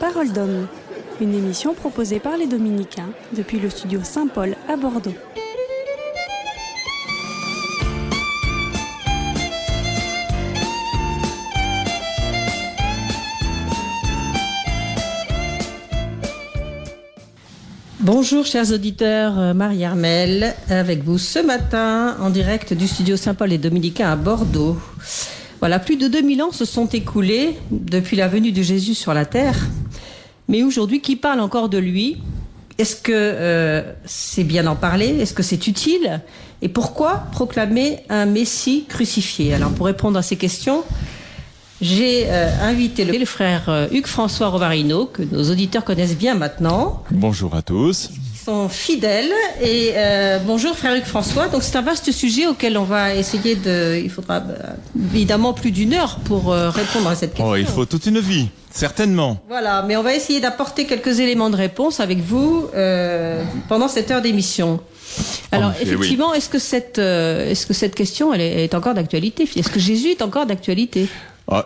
Parole d'homme, une émission proposée par les Dominicains depuis le studio Saint-Paul à Bordeaux. Bonjour chers auditeurs, euh, Marie Armel avec vous ce matin en direct du studio Saint-Paul et Dominicains à Bordeaux. Voilà, plus de 2000 ans se sont écoulés depuis la venue de Jésus sur la terre. Mais aujourd'hui, qui parle encore de lui? Est-ce que euh, c'est bien d'en parler? Est-ce que c'est utile? Et pourquoi proclamer un Messie crucifié? Alors pour répondre à ces questions, j'ai euh, invité le, frère euh, Hugues François Rovarino, que nos auditeurs connaissent bien maintenant. Bonjour à tous. Sont fidèles. Et euh, bonjour frère Hugues François. Donc c'est un vaste sujet auquel on va essayer de... Il faudra euh, évidemment plus d'une heure pour euh, répondre à cette question. Oh, il faut toute une vie, certainement. Voilà, mais on va essayer d'apporter quelques éléments de réponse avec vous euh, pendant cette heure d'émission. Alors effet, effectivement, est-ce que cette euh, est-ce que cette question elle est, encore d'actualité? Est-ce que Jésus est encore d'actualité?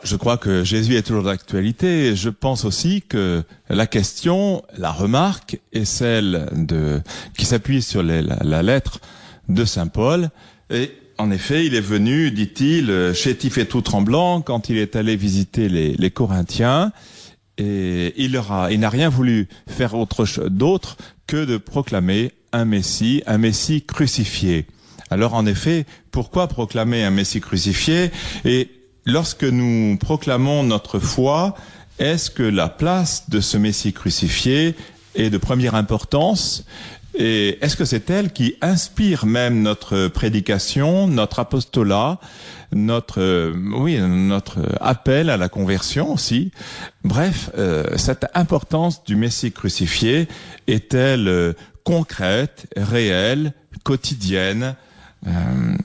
Je crois que Jésus est toujours d'actualité. Je pense aussi que la question, la remarque est celle de qui s'appuie sur la, lettre de saint Paul. Et en effet, il est venu, dit-il, chétif et tout tremblant quand il est allé visiter les, Corinthiens. Et il aura, il n'a rien voulu faire autre d'autre que de proclamer un Messie, un Messie crucifié. Alors en effet, pourquoi proclamer un Messie crucifié? Lorsque nous proclamons notre foi, est-ce que la place de ce Messie crucifié est de première importance? Et est-ce que c'est elle qui inspire même notre prédication, notre apostolat, notre appel à la conversion aussi? Bref, euh, cette importance du Messie crucifié est-elle euh, concrète, réelle, quotidienne? Euh,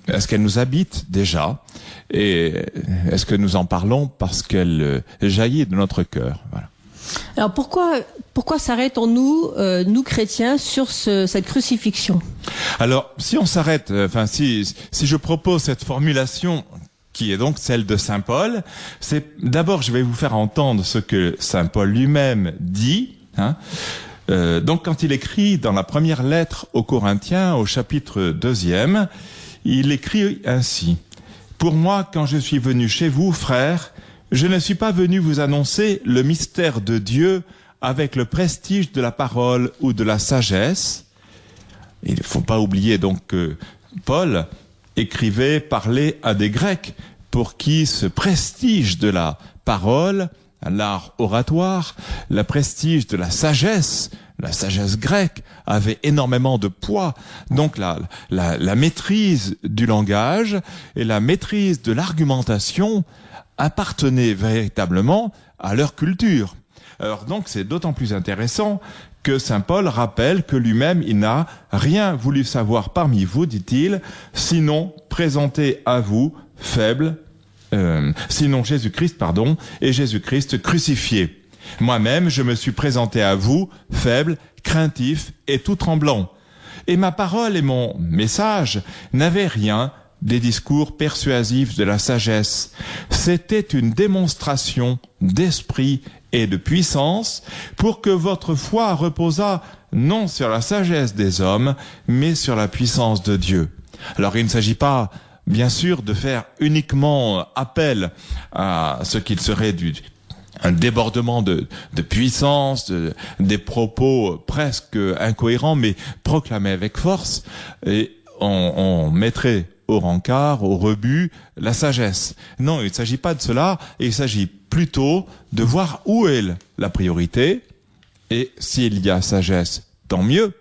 Est-ce qu'elle nous habite déjà? Et est-ce que nous en parlons parce qu'elle euh, jaillit de notre cœur? Voilà. Alors pourquoi pourquoi s'arrêtons-nous euh, nous chrétiens sur ce- cette crucifixion? Alors, si on s'arrête, euh, enfin, si, si je propose cette formulation qui est donc celle de Saint Paul, c'est d'abord, je vais vous faire entendre ce que Saint Paul lui-même dit. Hein. Euh, donc, quand il écrit dans la première lettre aux Corinthiens, au chapitre deuxième, il écrit ainsi Pour moi, quand je suis venu chez vous, frères, je ne suis pas venu vous annoncer le mystère de Dieu avec le prestige de la parole ou de la sagesse. Il ne faut pas oublier donc que Paul écrivait, parlait à des Grecs pour qui ce prestige de la parole, l'art oratoire, le prestige de la sagesse, la sagesse grecque avait énormément de poids. Donc la, la, maîtrise du langage et la maîtrise de l'argumentation appartenaient véritablement à leur culture. Alors donc c'est d'autant plus intéressant que Saint Paul rappelle que lui-même il n'a rien voulu savoir parmi vous, dit-il, sinon présenter à vous faible, euh, sinon Jésus-Christ, pardon, et Jésus-Christ crucifié. Moi-même, je me suis présenté à vous faible, craintif et tout tremblant. Et ma parole et mon message n'avaient rien des discours persuasifs de la sagesse. C'était une démonstration d'esprit et de puissance pour que votre foi reposât non sur la sagesse des hommes, mais sur la puissance de Dieu. Alors il ne s'agit pas, bien sûr, de faire uniquement appel à ce qu'il serait du, un débordement de, puissance, de- des propos presque incohérents, mais proclamés avec force, et on, on mettrait au rencard, au rebut, la sagesse. Non, il ne s'agit pas de cela, il s'agit plutôt de voir où est la priorité, et s'il y a sagesse, tant mieux,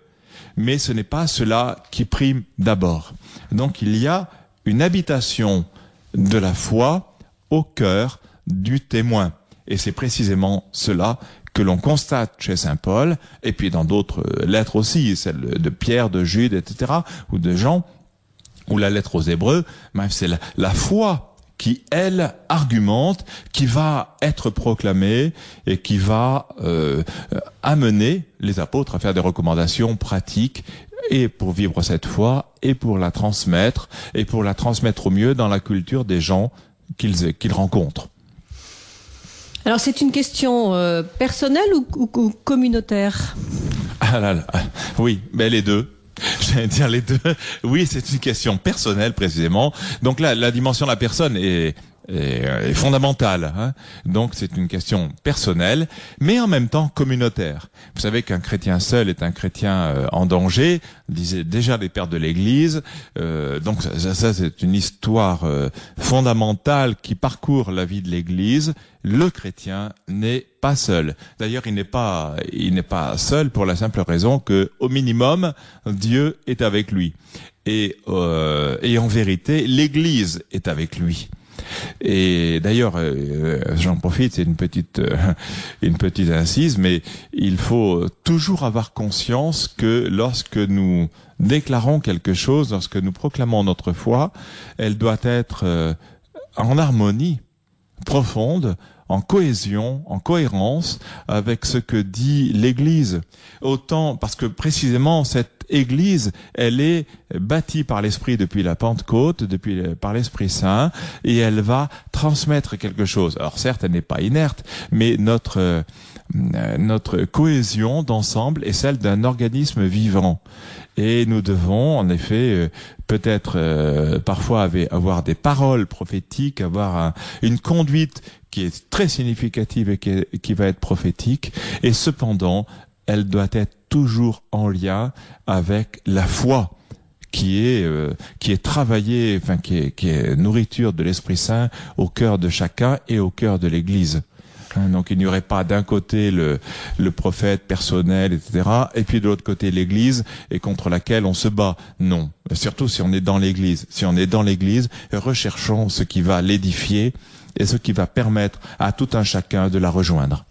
mais ce n'est pas cela qui prime d'abord. Donc il y a une habitation de la foi au cœur du témoin. Et c'est précisément cela que l'on constate chez Saint Paul, et puis dans d'autres euh, lettres aussi, celle de Pierre, de Jude, etc., ou de Jean, ou la lettre aux Hébreux, c'est la, la foi qui, elle, argumente, qui va être proclamée et qui va euh, amener les apôtres à faire des recommandations pratiques et pour vivre cette foi et pour la transmettre et pour la transmettre au mieux dans la culture des gens qu'ils rencontrent. Alors c'est une question euh, personnelle ou, ou, communautaire? Ah là là, oui, mais les deux. J'allais dire les deux. Oui, c'est une question personnelle précisément. Donc là, la dimension de la personne est, est, fondamentale. Hein. Donc c'est une question personnelle, mais en même temps communautaire. Vous savez qu'un chrétien seul est un chrétien euh, en danger, disaient déjà les pères de l'Église. Euh, donc ça, ça c'est une histoire euh, fondamentale qui parcourt la vie de l'Église. Le chrétien n'est pas seul. D'ailleurs, il n'est pas, il n'est pas seul pour la simple raison que, au minimum, Dieu est avec lui. Et, et en vérité, l'Église est avec lui. Et d'ailleurs, euh, j'en profite, c'est une petite euh, une petite incise, mais il faut toujours avoir conscience que lorsque nous déclarons quelque chose, lorsque nous proclamons notre foi, elle doit être euh, en harmonie profonde en cohésion, en cohérence avec ce que dit l'Église. Autant parce que précisément cette Église, elle est bâtie par l'Esprit depuis la Pentecôte, depuis par l'Esprit Saint, et elle va transmettre quelque chose. Alors certes, elle n'est pas inerte, mais notre euh, notre cohésion d'ensemble est celle d'un organisme vivant. Et nous devons, en effet, euh, peut-être euh, parfois avoir des paroles prophétiques, avoir une conduite qui est très significative et qui, va être prophétique. Et cependant, elle doit être toujours en lien avec la foi qui est euh, qui est travaillée, enfin qui est, qui est nourriture de l'Esprit Saint au cœur de chacun et au cœur de l'Église. Hein, donc il n'y aurait pas d'un côté le, le prophète personnel, etc., et puis de l'autre côté l'Église, et contre laquelle on se bat. Non. Surtout si on est dans l'Église. Si on est dans l'Église, recherchons ce qui va l'édifier et ce qui va permettre à tout un chacun de la rejoindre.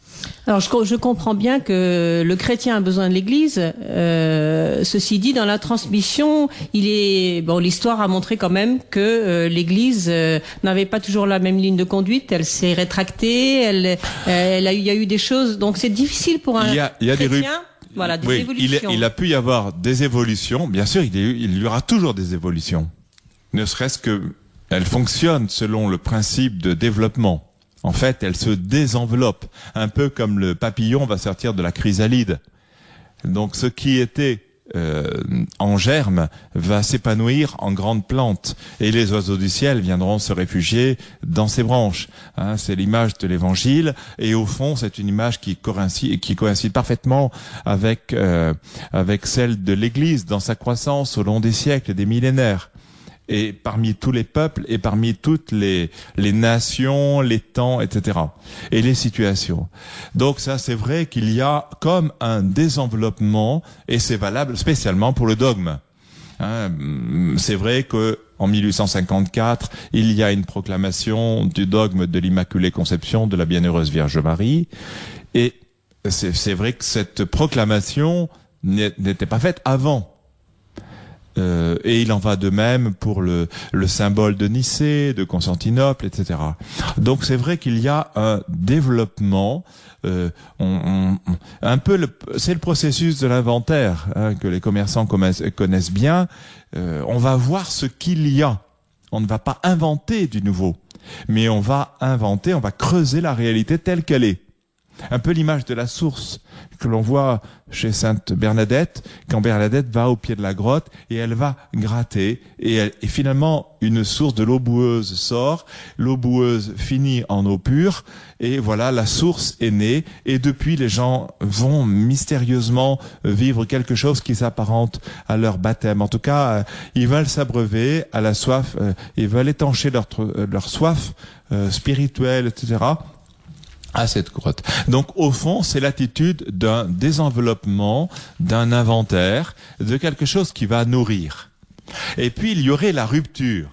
Alors je, je, comprends bien que le chrétien a besoin de l'Église. Euh, ceci dit, dans la transmission, il est bon. L'histoire a montré quand même que euh, l'Église euh, n'avait pas toujours la même ligne de conduite. Elle s'est rétractée. Elle, elle a il y a eu des choses. Donc c'est difficile pour un il y a, il y a chrétien. Des voilà, des évolutions. Il, il, a pu y avoir des évolutions. Bien sûr, il, il y aura toujours des évolutions. Ne serait-ce que elle fonctionne selon le principe de développement. En fait, elle se désenveloppe, un peu comme le papillon va sortir de la chrysalide. Donc ce qui était euh, en germe va s'épanouir en grande plante et les oiseaux du ciel viendront se réfugier dans ses branches. Hein, c'est l'image de l'évangile et au fond c'est une image qui coïncide, parfaitement avec, euh, avec celle de l'Église dans sa croissance au long des siècles et des millénaires et parmi tous les peuples et parmi toutes les, les nations, les temps, etc. Et les situations. Donc ça, c'est vrai qu'il y a comme un désenveloppement et c'est valable spécialement pour le dogme. Hein, c'est vrai que en 1854, il y a une proclamation du dogme de l'Immaculée Conception de la Bienheureuse Vierge Marie, et c'est vrai que cette proclamation n'était pas faite avant. Euh, et il en va de même pour le, le symbole de Nicée, de Constantinople, etc. Donc c'est vrai qu'il y a un développement, euh, on, on, un peu, c'est le processus de l'inventaire hein, que les commerçants connaissent, bien. Euh, on va voir ce qu'il y a. On ne va pas inventer du nouveau, mais on va inventer, on va creuser la réalité telle qu'elle est. Un peu l'image de la source que l'on voit chez Sainte Bernadette, quand Bernadette va au pied de la grotte et elle va gratter et, finalement une source de l'eau boueuse sort, l'eau boueuse finit en eau pure et voilà la source est née et depuis les gens vont mystérieusement vivre quelque chose qui s'apparente à leur baptême. En tout cas, euh, ils veulent s'abreuver à la soif, euh, ils veulent étancher leur, euh, leur soif spirituelle, etc à cette grotte. Donc au fond, c'est l'attitude d'un désenveloppement, d'un inventaire, de quelque chose qui va nourrir. Et puis il y aurait la rupture.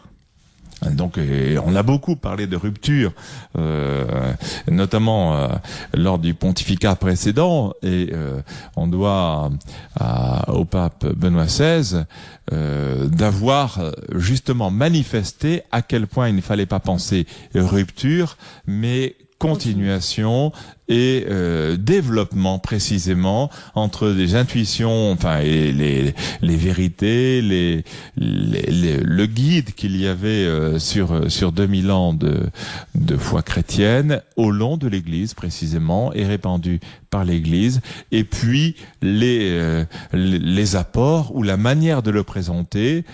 Donc on a beaucoup parlé de rupture, euh, notamment euh, lors du pontificat précédent, et euh, on doit au pape Benoît XVI d'avoir justement manifesté à quel point il ne fallait pas penser rupture, mais continuation et euh, développement précisément entre les intuitions, enfin et les, les vérités, les, les, le guide qu'il y avait euh, sur sur 2000 ans de de foi chrétienne au long de l'Église précisément et répandu par l'Église et puis les euh, les apports ou la manière de le présenter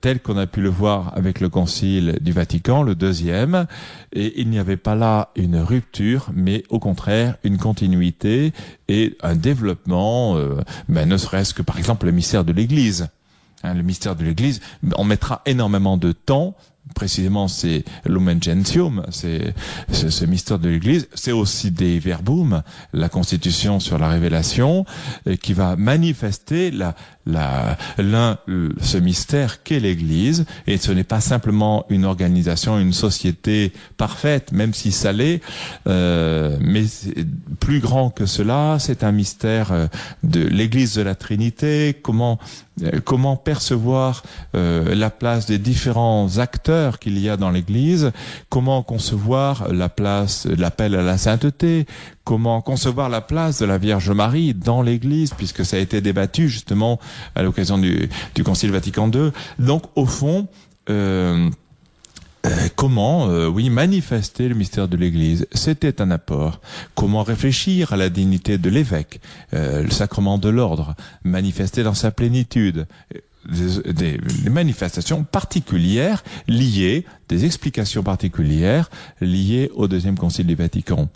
tel qu'on a pu le voir avec le Concile du Vatican le deuxième et il n'y avait pas là une rupture mais au contraire une continuité et un développement, euh, ben, ne serait-ce que par exemple le mystère de l'Église. Hein, le mystère de l'Église, on mettra énormément de temps précisément c'est l'Umen Gentium, c'est ce mystère de l'Église, c'est aussi des verbum, la Constitution sur la révélation, qui va manifester la, l'un, ce mystère qu'est l'Église, et ce n'est pas simplement une organisation, une société parfaite, même si ça l'est, euh, mais plus grand que cela, c'est un mystère euh, de l'Église de la Trinité, comment euh, comment percevoir euh, la place des différents acteurs qu'il y a dans l'Église, comment concevoir la place, l'appel à la sainteté, comment concevoir la place de la Vierge Marie dans l'Église, puisque ça a été débattu justement à l'occasion du, du Concile Vatican II. Donc au fond, euh, euh, comment, euh, oui, manifester le mystère de l'Église C'était un apport. Comment réfléchir à la dignité de l'évêque, le sacrement de l'ordre, manifester dans sa plénitude des, manifestations particulières liées, des explications particulières liées au deuxième concile du Vatican.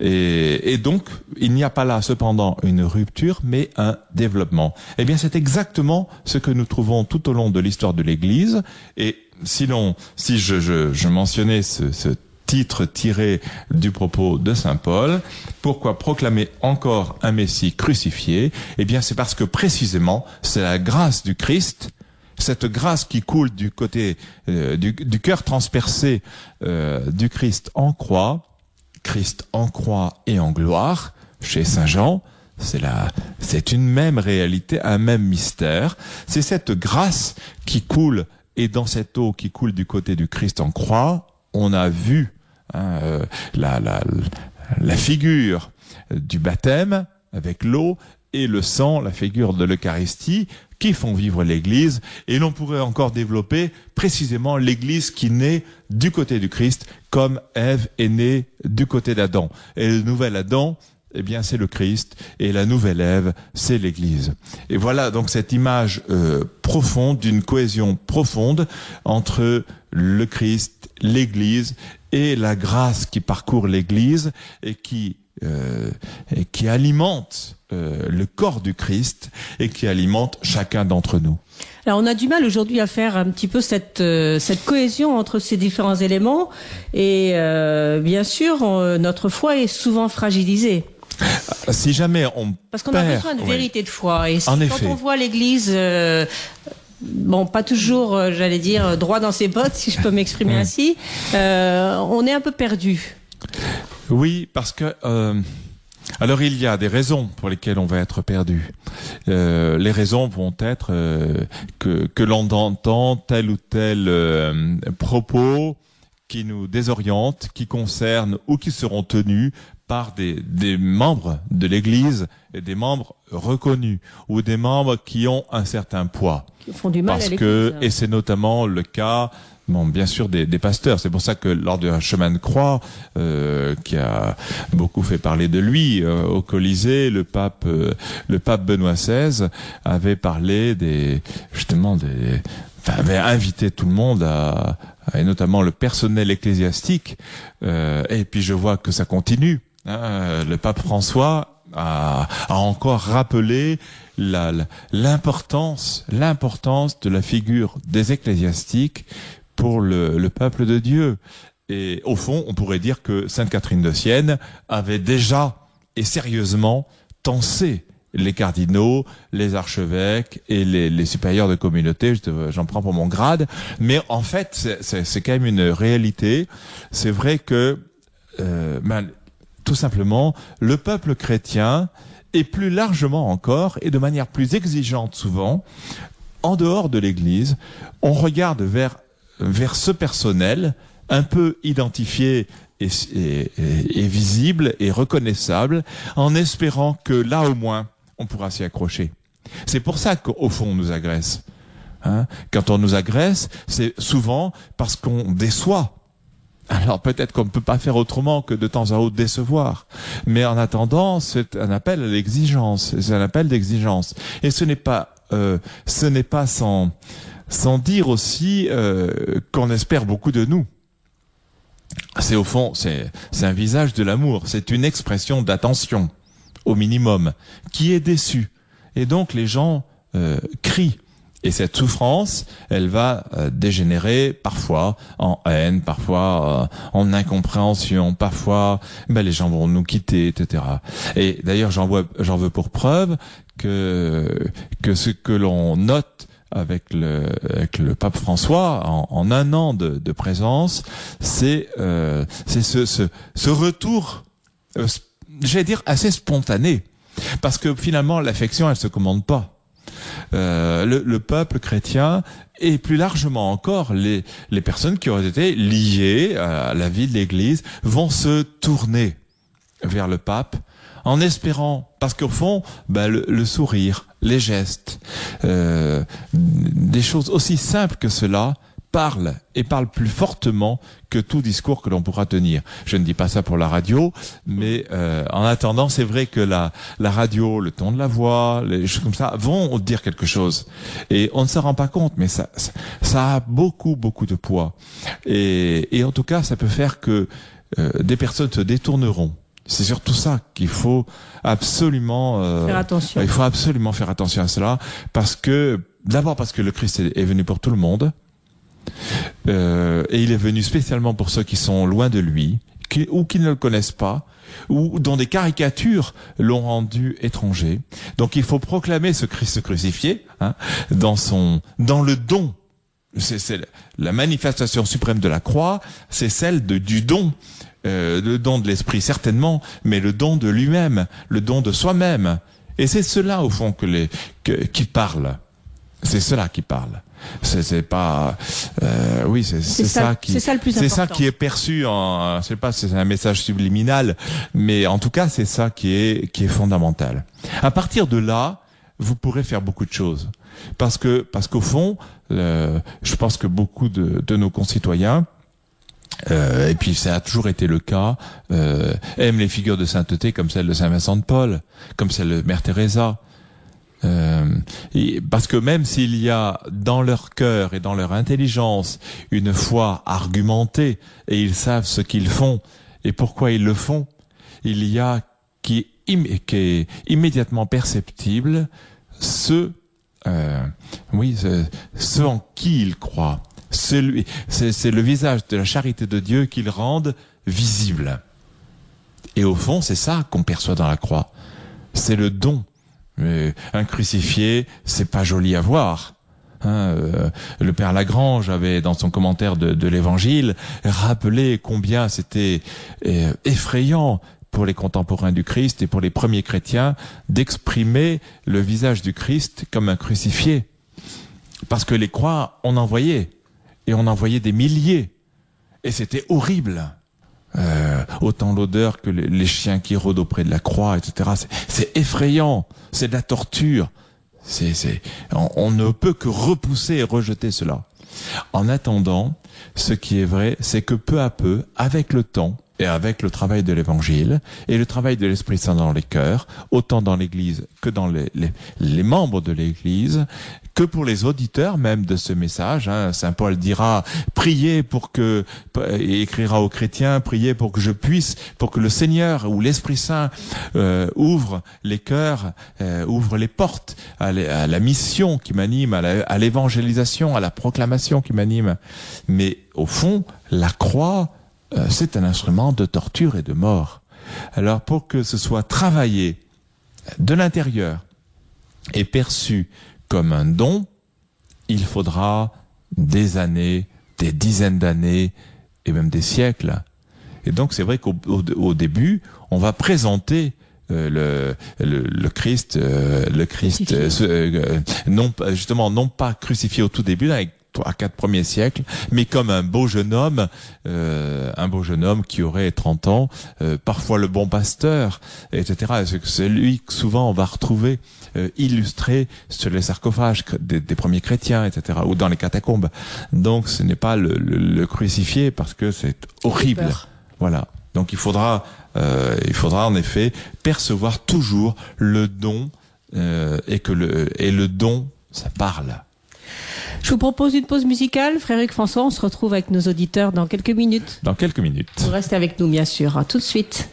Et, et donc, il n'y a pas là cependant une rupture, mais un développement. Eh bien, c'est exactement ce que nous trouvons tout au long de l'histoire de l'Église. Et si l'on, si je, je, je mentionnais ce, ce titre tiré du propos de Saint Paul. Pourquoi proclamer encore un Messie crucifié? Eh bien, c'est parce que précisément, c'est la grâce du Christ cette grâce qui coule du côté euh, du, cœur transpercé euh, du Christ en croix, Christ en croix et en gloire, chez Saint Jean, c'est la, c'est une même réalité, un même mystère. C'est cette grâce qui coule et dans cette eau qui coule du côté du Christ en croix, on a vu Hein, euh, la, la, la figure du baptême avec l'eau et le sang, la figure de l'Eucharistie, qui font vivre l'Église. Et l'on pourrait encore développer précisément l'Église qui naît du côté du Christ, comme Ève est née du côté d'Adam. Et le nouvel Adam, eh bien, c'est le Christ, et la nouvelle Ève, c'est l'Église. Et voilà donc cette image euh, profonde, d'une cohésion profonde entre le Christ, l'Église et la grâce qui parcourt l'Église et qui euh, et qui alimente euh, le corps du Christ et qui alimente chacun d'entre nous. Alors on a du mal aujourd'hui à faire un petit peu cette euh, cette cohésion entre ces différents éléments et euh, bien sûr notre foi est souvent fragilisée. Si jamais on parce qu'on a besoin de vérité de foi et quand on voit l'Église bon, pas toujours, euh, j'allais dire, droit dans ses bottes, si je peux m'exprimer mm. ainsi. Euh, on est un peu perdu. Oui, parce que euh, alors il y a des raisons pour lesquelles on va être perdu. les raisons vont être que que l'on entend tel ou tel propos qui nous désoriente, qui concerne ou qui seront tenus par des, des membres de l'Église et des membres reconnus ou des membres qui ont un certain poids. Qui font du mal Parce que, et c'est notamment le cas Bon, bien sûr des, des pasteurs. C'est pour ça que lors d'un chemin de croix, euh, qui a beaucoup fait parler de lui euh, au Colisée, le pape, euh, le pape Benoît XVI avait parlé des justement des, enfin, avait invité tout le monde à, et notamment le personnel ecclésiastique. et puis je vois que ça continue. Hein, le pape François a, encore rappelé l'importance, l'importance de la figure des ecclésiastiques pour le, peuple de Dieu. Et au fond, on pourrait dire que Sainte Catherine de Sienne avait déjà et sérieusement tensé les cardinaux, les archevêques et les, supérieurs de communauté, j'en prends pour mon grade, mais en fait, c'est quand même une réalité. C'est vrai que euh, ben, tout simplement, le peuple chrétien, et plus largement encore, et de manière plus exigeante souvent, en dehors de l'Église, on regarde vers, vers ce personnel, un peu identifié est, visible et reconnaissable, en espérant que là au moins, on pourra s'y accrocher. C'est pour ça qu'au fond, on nous agresse. Hein Quand on nous agresse, c'est souvent parce qu'on déçoit. Alors peut-être qu'on ne peut pas faire autrement que de temps à autre décevoir. Mais en attendant, c'est un appel à l'exigence. C'est un appel d'exigence. Et ce n'est pas, euh, ce n'est pas sans, sans dire aussi euh, qu'on espère beaucoup de nous. C'est au fond, c'est, un visage de l'amour. C'est une expression d'attention, au minimum, qui est déçu. Et donc les gens euh, crient. Et cette souffrance, elle va euh, dégénérer parfois en haine, parfois euh, en incompréhension, parfois ben, les gens vont nous quitter, etc. Et d'ailleurs, j'en veux pour preuve que que ce que l'on note avec le, avec le pape François en, en un an de, de présence, c'est euh, ce, ce, ce retour, euh, j'allais dire assez spontané, parce que finalement l'affection elle se commande pas. Euh, le, le, peuple chrétien et plus largement encore les, les personnes qui auraient été liées à la vie de l'Église vont se tourner vers le pape en espérant, parce qu'au fond, le, le, sourire, les gestes, euh, des choses aussi simples que cela parlent et parlent plus fortement que tout discours que l'on pourra tenir. Je ne dis pas ça pour la radio, mais euh, en attendant, c'est vrai que la, la radio, le ton de la voix, les choses comme ça vont dire quelque chose. Et on ne s'en rend pas compte, mais ça, ça a beaucoup, beaucoup de poids. Et, et en tout cas, ça peut faire que euh, des personnes se détourneront c'est surtout ça qu'il faut absolument euh, faire attention. Il faut absolument faire attention à cela parce que d'abord parce que le Christ est venu pour tout le monde euh, et il est venu spécialement pour ceux qui sont loin de lui ou qui ne le connaissent pas ou dont des caricatures l'ont rendu étranger. Donc il faut proclamer ce Christ crucifié hein, dans son dans le don c'est la manifestation suprême de la croix, c'est celle de, du don euh, le don de l'esprit certainement, mais le don de lui-même, le don de soi-même. Et c'est cela au fond que les que, qui parle. C'est cela qui parle. C'est pas euh, oui c'est ça, ça, qui c'est ça, ça qui est perçu en je sais pas c'est un message subliminal mais en tout cas c'est ça qui est qui est fondamental. À partir de là vous pourrez faire beaucoup de choses parce que parce qu'au fond le, je pense que beaucoup de, de nos concitoyens euh, et puis ça a toujours été le cas, euh, aiment les figures de sainteté comme celle de Saint Vincent de Paul, comme celle de Mère Teresa. Euh, parce que même s'il y a dans leur cœur et dans leur intelligence une foi argumentée et ils savent ce qu'ils font et pourquoi ils le font, il y a qui, est immédiatement perceptible ce, euh, oui, ce, ce en qui ils croient c'est le visage de la charité de Dieu qu'il rende visible. Et au fond, c'est ça qu'on perçoit dans la croix. C'est le don. Mais un crucifié, c'est pas joli à voir. Hein, euh, le père Lagrange avait, dans son commentaire de, l'Évangile, rappelé combien c'était euh, effrayant pour les contemporains du Christ et pour les premiers chrétiens d'exprimer le visage du Christ comme un crucifié. Parce que les croix, on en voyait et on envoyait des milliers. Et c'était horrible. Euh, autant l'odeur que les, chiens qui rôdent auprès de la croix, etc. C'est effrayant. C'est de la torture. C'est, c'est, on, ne peut que repousser et rejeter cela. En attendant, ce qui est vrai, c'est que peu à peu, avec le temps, et avec le travail de l'Évangile et le travail de l'Esprit Saint dans les cœurs, autant dans l'Église que dans les membres de l'Église, que pour les auditeurs même de ce message. Hein. Saint Paul dira priez pour que et écrira aux chrétiens priez pour que je puisse, pour que le Seigneur ou l'Esprit Saint euh, ouvre les cœurs, euh, ouvre les portes à, à la mission qui m'anime, à l'évangélisation, à la proclamation qui m'anime. Mais au fond, la croix euh, c'est un instrument de torture et de mort. Alors pour que ce soit travaillé de l'intérieur et perçu comme un don, il faudra des années, des dizaines d'années et même des siècles. Et donc c'est vrai qu'au au, début, on va présenter euh, le, le, le, Christ, euh, le Christ, non justement non pas crucifié au tout début avec trois, quatre premiers siècles, mais comme un beau jeune homme, euh, un beau jeune homme qui aurait 30 ans, euh, parfois le bon pasteur, etc. C'est lui que souvent on va retrouver euh, illustré sur les sarcophages des, des, premiers chrétiens, etc., ou dans les catacombes. Donc ce n'est pas le, le, le, crucifié parce que c'est horrible. Voilà. Donc il faudra, euh, il faudra en effet percevoir toujours le don euh, et que le et le don, ça parle. Je vous propose une pause musicale, Frédéric François. On se retrouve avec nos auditeurs dans quelques minutes. Dans quelques minutes. Vous restez avec nous, bien sûr. À tout de suite.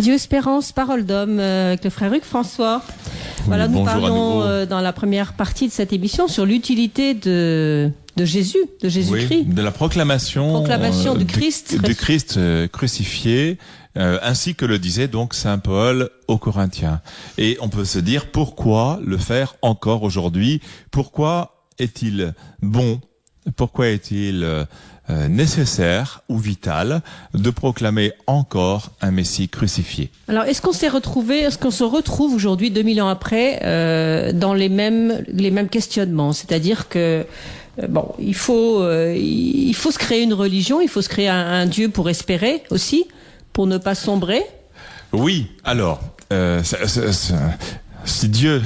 Radio Espérance, Parole d'homme, euh, avec le frère Hugues François. Oui, voilà, nous parlons euh, dans la première partie de cette émission sur l'utilité de, de Jésus, de Jésus-Christ. Oui, de la proclamation, Proclamation du du- Christ. du Christ euh, crucifié, euh, ainsi que le disait donc saint Paul aux Corinthiens. Et on peut se dire pourquoi le faire encore aujourd'hui? Pourquoi est-il bon Pourquoi est-il euh, euh, nécessaire ou vital de proclamer encore un Messie crucifié? Alors, est-ce qu'on s'est retrouvé, est-ce qu'on se retrouve aujourd'hui, 2000 ans après, euh, dans les mêmes, les mêmes questionnements? C'est-à-dire que, bon, il faut, euh, il faut se créer une religion, il faut se créer un, un Dieu pour espérer aussi, pour ne pas sombrer? Oui, alors, euh, si Dieu,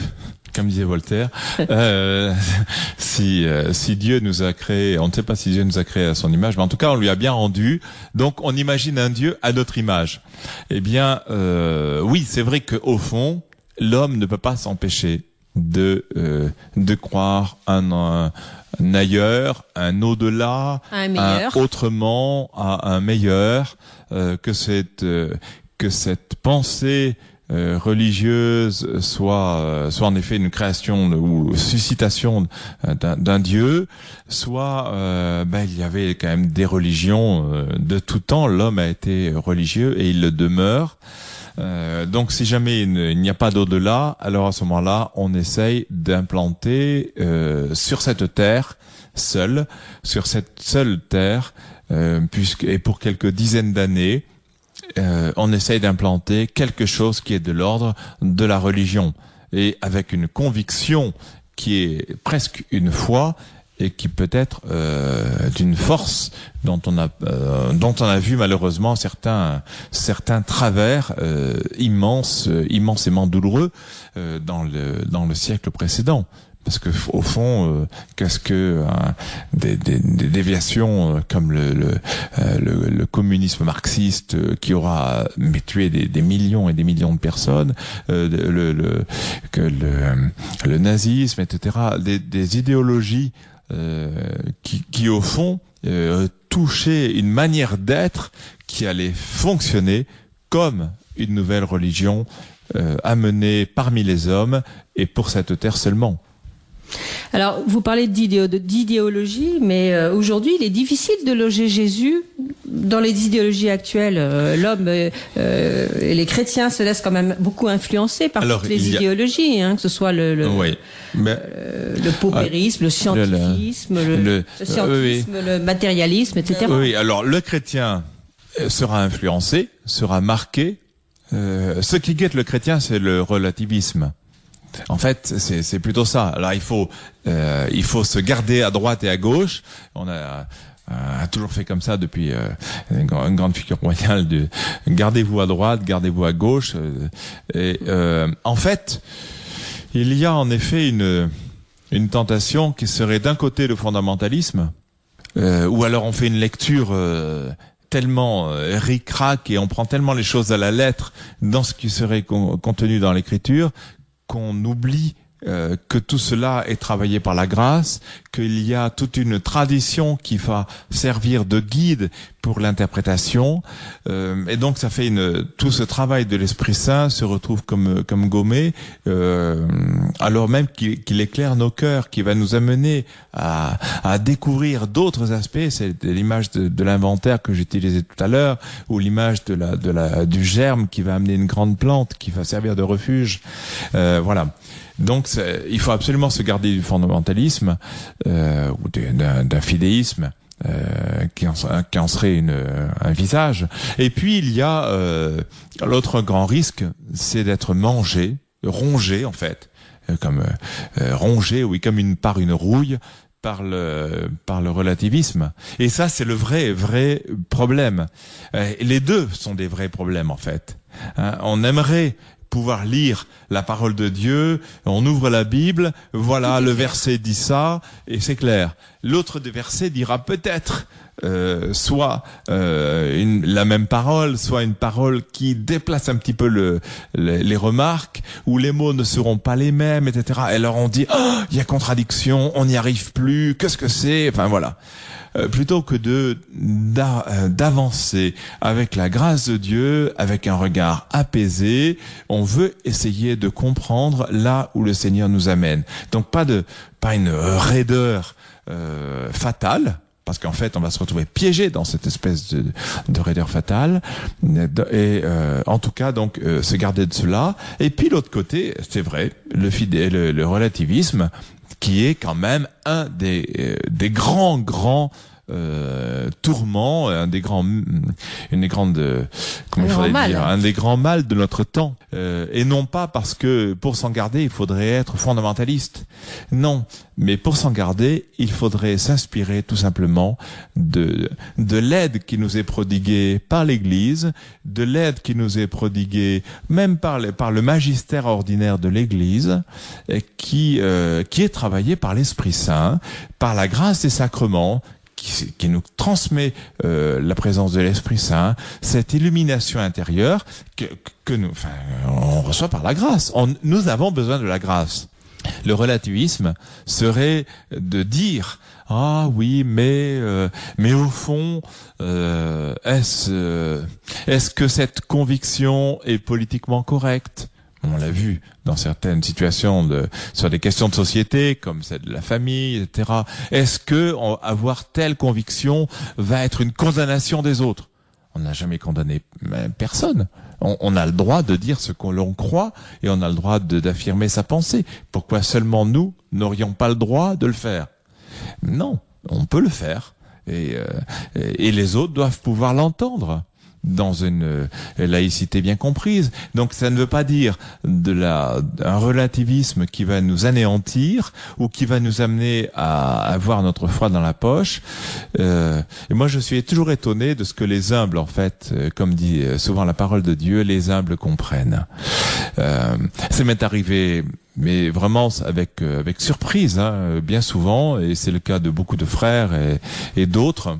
comme disait Voltaire, euh, si, euh, si Dieu nous a créé, on ne sait pas si Dieu nous a créé à son image, mais en tout cas on lui a bien rendu, donc on imagine un Dieu à notre image. Eh bien, euh, oui, c'est vrai qu'au fond, l'homme ne peut pas s'empêcher de, euh, de croire un, un, un ailleurs, un au-delà, un autrement, à un meilleur, euh, que cette euh, que cette pensée euh, religieuse soit euh, soit en effet une création ou suscitation d'un dieu, soit euh, ben, il y avait quand même des religions de tout temps. L'homme a été religieux et il le demeure. Donc si jamais il n'y a pas d'au-delà, alors à ce moment-là, on essaye d'implanter sur cette terre seule, sur cette seule terre, puisque et pour quelques dizaines d'années, euh, on essaye d'implanter quelque chose qui est de l'ordre de la religion et avec une conviction qui est presque une foi et qui peut être euh, d'une force dont on a euh, dont on a vu malheureusement certains certains travers euh, immenses immensément douloureux euh, dans le dans le siècle précédent parce que au fond euh, qu'est-ce que hein, des, des, des déviations euh, comme le le, euh, le le communisme marxiste euh, qui aura mais tué des, des millions et des millions de personnes euh, le, le que le le nazisme etc des, des idéologies euh, qui, qui au fond touchaient une manière d'être qui allait fonctionner comme une nouvelle religion euh, amenée parmi les hommes et pour cette terre seulement. Alors, vous parlez d'idéologie, mais euh, aujourd'hui, il est difficile de loger Jésus dans les idéologies actuelles. Euh, L'homme euh, euh, et les chrétiens se laissent quand même beaucoup influencer par Alors, toutes les a- idéologies, hein, que ce soit le, le, oui. Mais le paupérisme, le scientifisme, le, le- scientisme, le matérialisme, etc. Oui, alors le chrétien sera influencé, sera marqué. Euh, ce qui guette le chrétien, c'est le relativisme. En fait, c'est plutôt ça. Alors il faut euh, il faut se garder à droite et à gauche. On a euh, toujours fait comme ça depuis euh, une, grande- une grande figure royale de gardez-vous à droite, gardez-vous à gauche. euh, et euh, en fait, il y a en effet une une tentation qui serait d'un côté le fondamentalisme, euh, ou alors on fait une lecture tellement ric-rac et on prend tellement les choses à la lettre dans ce qui serait contenu dans l'écriture qu'on oublie euh, que tout cela est travaillé par la grâce, qu'il y a toute une tradition qui va servir de guide pour l'interprétation, euh, et donc ça fait une tout ce travail de l'Esprit Saint se retrouve comme comme gommé, euh, alors même qu'il éclaire nos cœurs, qui va nous amener à, à découvrir d'autres aspects. C'est l'image de, de l'inventaire que j'utilisais tout à l'heure, ou l'image de la de la du germe qui va amener une grande plante qui va servir de refuge. voilà. Donc il faut absolument se garder du fondamentalisme euh, ou d'un fidéisme. Euh, qui, en, qui, en, serait une, un visage. Et puis il y a euh, l'autre grand risque, c'est d'être mangé, rongé en fait, euh, comme euh, rongé, oui, comme une par une rouille par le par le relativisme. Et ça, c'est le vrai vrai problème. les deux sont des vrais problèmes en fait. Hein, on aimerait pouvoir lire la parole de Dieu, on ouvre la Bible, voilà le verset dit ça, et c'est clair. L'autre des versets dira peut-être euh, soit euh, une, la même parole, soit une parole qui déplace un petit peu le, les remarques, où les mots ne seront pas les mêmes, etc. Et alors on dit, oh, il y a contradiction, on n'y arrive plus, qu'est-ce que c'est? Enfin voilà. Euh, plutôt que de euh, d'avancer avec la grâce de Dieu, avec un regard apaisé, on veut essayer de comprendre là où le Seigneur nous amène. Donc pas de pas une raideur euh, fatale, parce qu'en fait, on va se retrouver piégé dans cette espèce de, de raideur fatale. Et en tout cas, donc, se garder de cela. Et puis l'autre côté, c'est vrai, le, fidèle, le relativisme, qui est quand même un des, euh, des grands, grands euh, tourments, un des grands, une des grandes, comment il faudrait dire, un des grands mal de notre temps. Euh, et non pas parce que pour s'en garder, il faudrait être fondamentaliste. Non, mais pour s'en garder, il faudrait s'inspirer tout simplement de de l'aide qui nous est prodiguée par l'Église, de l'aide qui nous est prodiguée même par le, par le magistère ordinaire de l'Église, qui euh, qui est travaillé par l'Esprit Saint, par la grâce des sacrements qui, nous transmet euh, la présence de l'Esprit Saint, cette illumination intérieure que, que nous, enfin, on reçoit par la grâce. nous avons besoin de la grâce. Le relativisme serait de dire ah oui mais euh, mais au fond euh, est-ce euh, est-ce que cette conviction est politiquement correcte? On l'a vu dans certaines situations de, sur des questions de société, comme celle de la famille, etc. Est-ce que avoir telle conviction va être une condamnation des autres? On n'a jamais condamné personne. On, a le droit de dire ce qu'on l'on croit et on a le droit d'affirmer sa pensée. Pourquoi seulement nous n'aurions pas le droit de le faire? Non, on peut le faire. Et, euh, et les autres doivent pouvoir l'entendre dans une euh, laïcité bien comprise. Donc ça ne veut pas dire de la un relativisme qui va nous anéantir ou qui va nous amener à avoir notre foi dans la poche. Euh, et moi je suis toujours étonné de ce que les humbles en fait, euh, comme dit euh, souvent la parole de Dieu, les humbles comprennent. Euh, ça m'est arrivé mais vraiment avec avec surprise, hein, bien souvent, et c'est le cas de beaucoup de frères et, et d'autres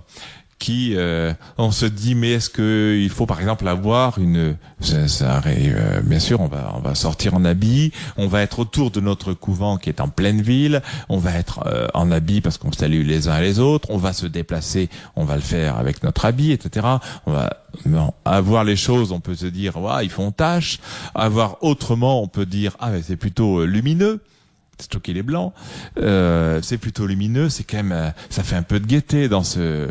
qui euh, on se dit mais est-ce que il faut par exemple avoir une ça, ça euh, bien sûr on va on va sortir en habit on va être autour de notre couvent qui est en pleine ville on va être euh, en habit parce qu'on salue les uns et les autres on va se déplacer on va le faire avec notre habit etc on va avoir les choses on peut se dire ouais, ils font tâche. Avoir autrement on peut dire ah mais c'est plutôt lumineux. Surtout qu'il est blanc, euh, c'est plutôt lumineux, c'est quand même, euh, ça fait un peu de gaieté dans ce,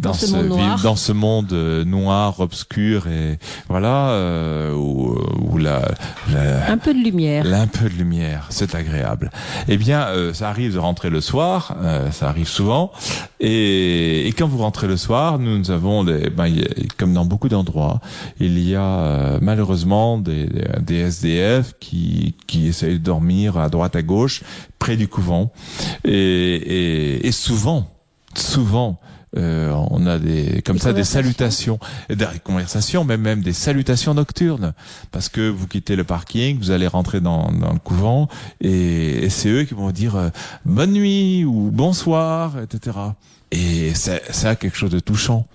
dans, ce, monde noir. dans ce monde euh, noir, obscur et voilà, euh, où, où la, un peu de lumière, un peu de lumière, c'est agréable. Eh bien, euh, ça arrive de rentrer le soir, euh, ça arrive souvent, et, et, quand vous rentrez le soir, nous, nous avons des, ben, comme dans beaucoup d'endroits, il y a malheureusement des, des SDF qui qui essayent de dormir à droite à gauche près du couvent, et, et, et souvent, souvent euh, on a des comme ça des salutations, des conversations, même même des salutations nocturnes, parce que vous quittez le parking, vous allez rentrer dans, dans le couvent, et, et c'est eux qui vont dire euh, bonne nuit ou bonsoir, etc. Et ça a quelque chose de touchant.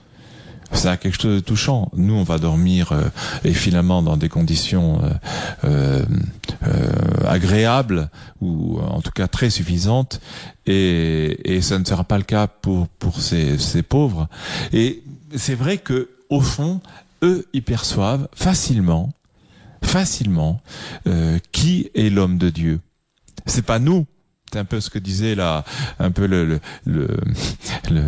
Ça a quelque chose de touchant. Nous, on va dormir euh, et finalement dans des conditions euh, euh, agréables ou en tout cas très suffisantes, et, et ça ne sera pas le cas pour pour ces, ces pauvres. Et c'est vrai que au fond, eux, ils perçoivent facilement, facilement, qui est l'homme de Dieu. C'est pas nous c'est un peu ce que disait là, un peu le, le, le, le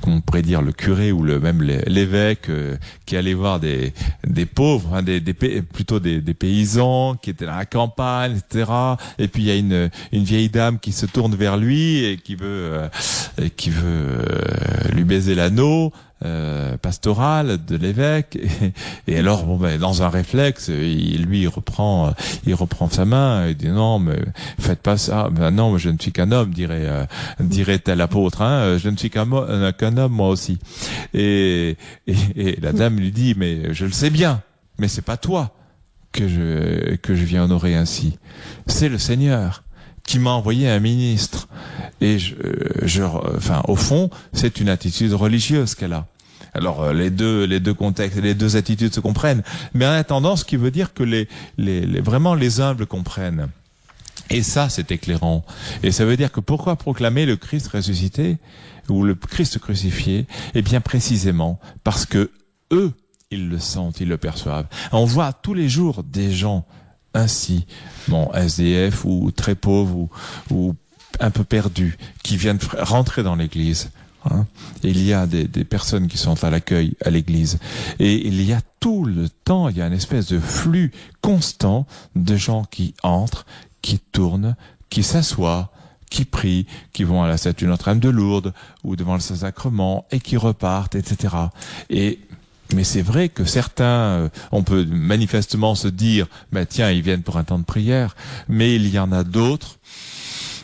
comment pourrait dire, le curé ou le même l'évêque euh, qui allait voir des des pauvres, hein, plutôt des, paysans qui étaient dans la campagne, etc. Et puis il y a une vieille dame qui se tourne vers lui et qui veut euh, qui veut euh, lui baiser l'anneau. Euh, pastoral de l'évêque. Et, alors bon ben dans un réflexe il lui il reprend il reprend sa main et dit non mais faites pas ça. Ben non je ne suis qu'un homme dirait euh, dirait tel apôtre hein. Je ne suis qu'un euh, qu'un homme moi aussi. Et, et, et la dame lui dit mais je le sais bien mais c'est pas toi que je que je viens honorer ainsi. C'est le Seigneur qui m'a envoyé un ministre. Et je, je enfin, au fond, c'est une attitude religieuse qu'elle a. Alors euh, les deux, les deux contextes, les deux attitudes se comprennent, mais en attendant, ce qui veut dire que les, les, les vraiment les humbles comprennent. Et ça, c'est éclairant. Et ça veut dire que pourquoi proclamer le Christ ressuscité ou le Christ crucifié? Eh bien, précisément parce que eux, ils le sentent, ils le perçoivent. On voit tous les jours des gens ainsi, bon, SDF ou très pauvres ou, un peu perdus, qui viennent rentrer dans l'église. Hein. Il y a des, personnes qui sont à l'accueil à l'église. Et il y a tout le temps, il y a une espèce de flux constant de gens qui entrent, qui tournent, qui s'assoient, qui prient, qui vont à la statue Notre-Dame de Lourdes ou devant le Saint-Sacrement et qui repartent, etc. Et mais c'est vrai que certains, euh, on peut manifestement se dire, bah tiens, ils viennent pour un temps de prière, mais il y en a d'autres,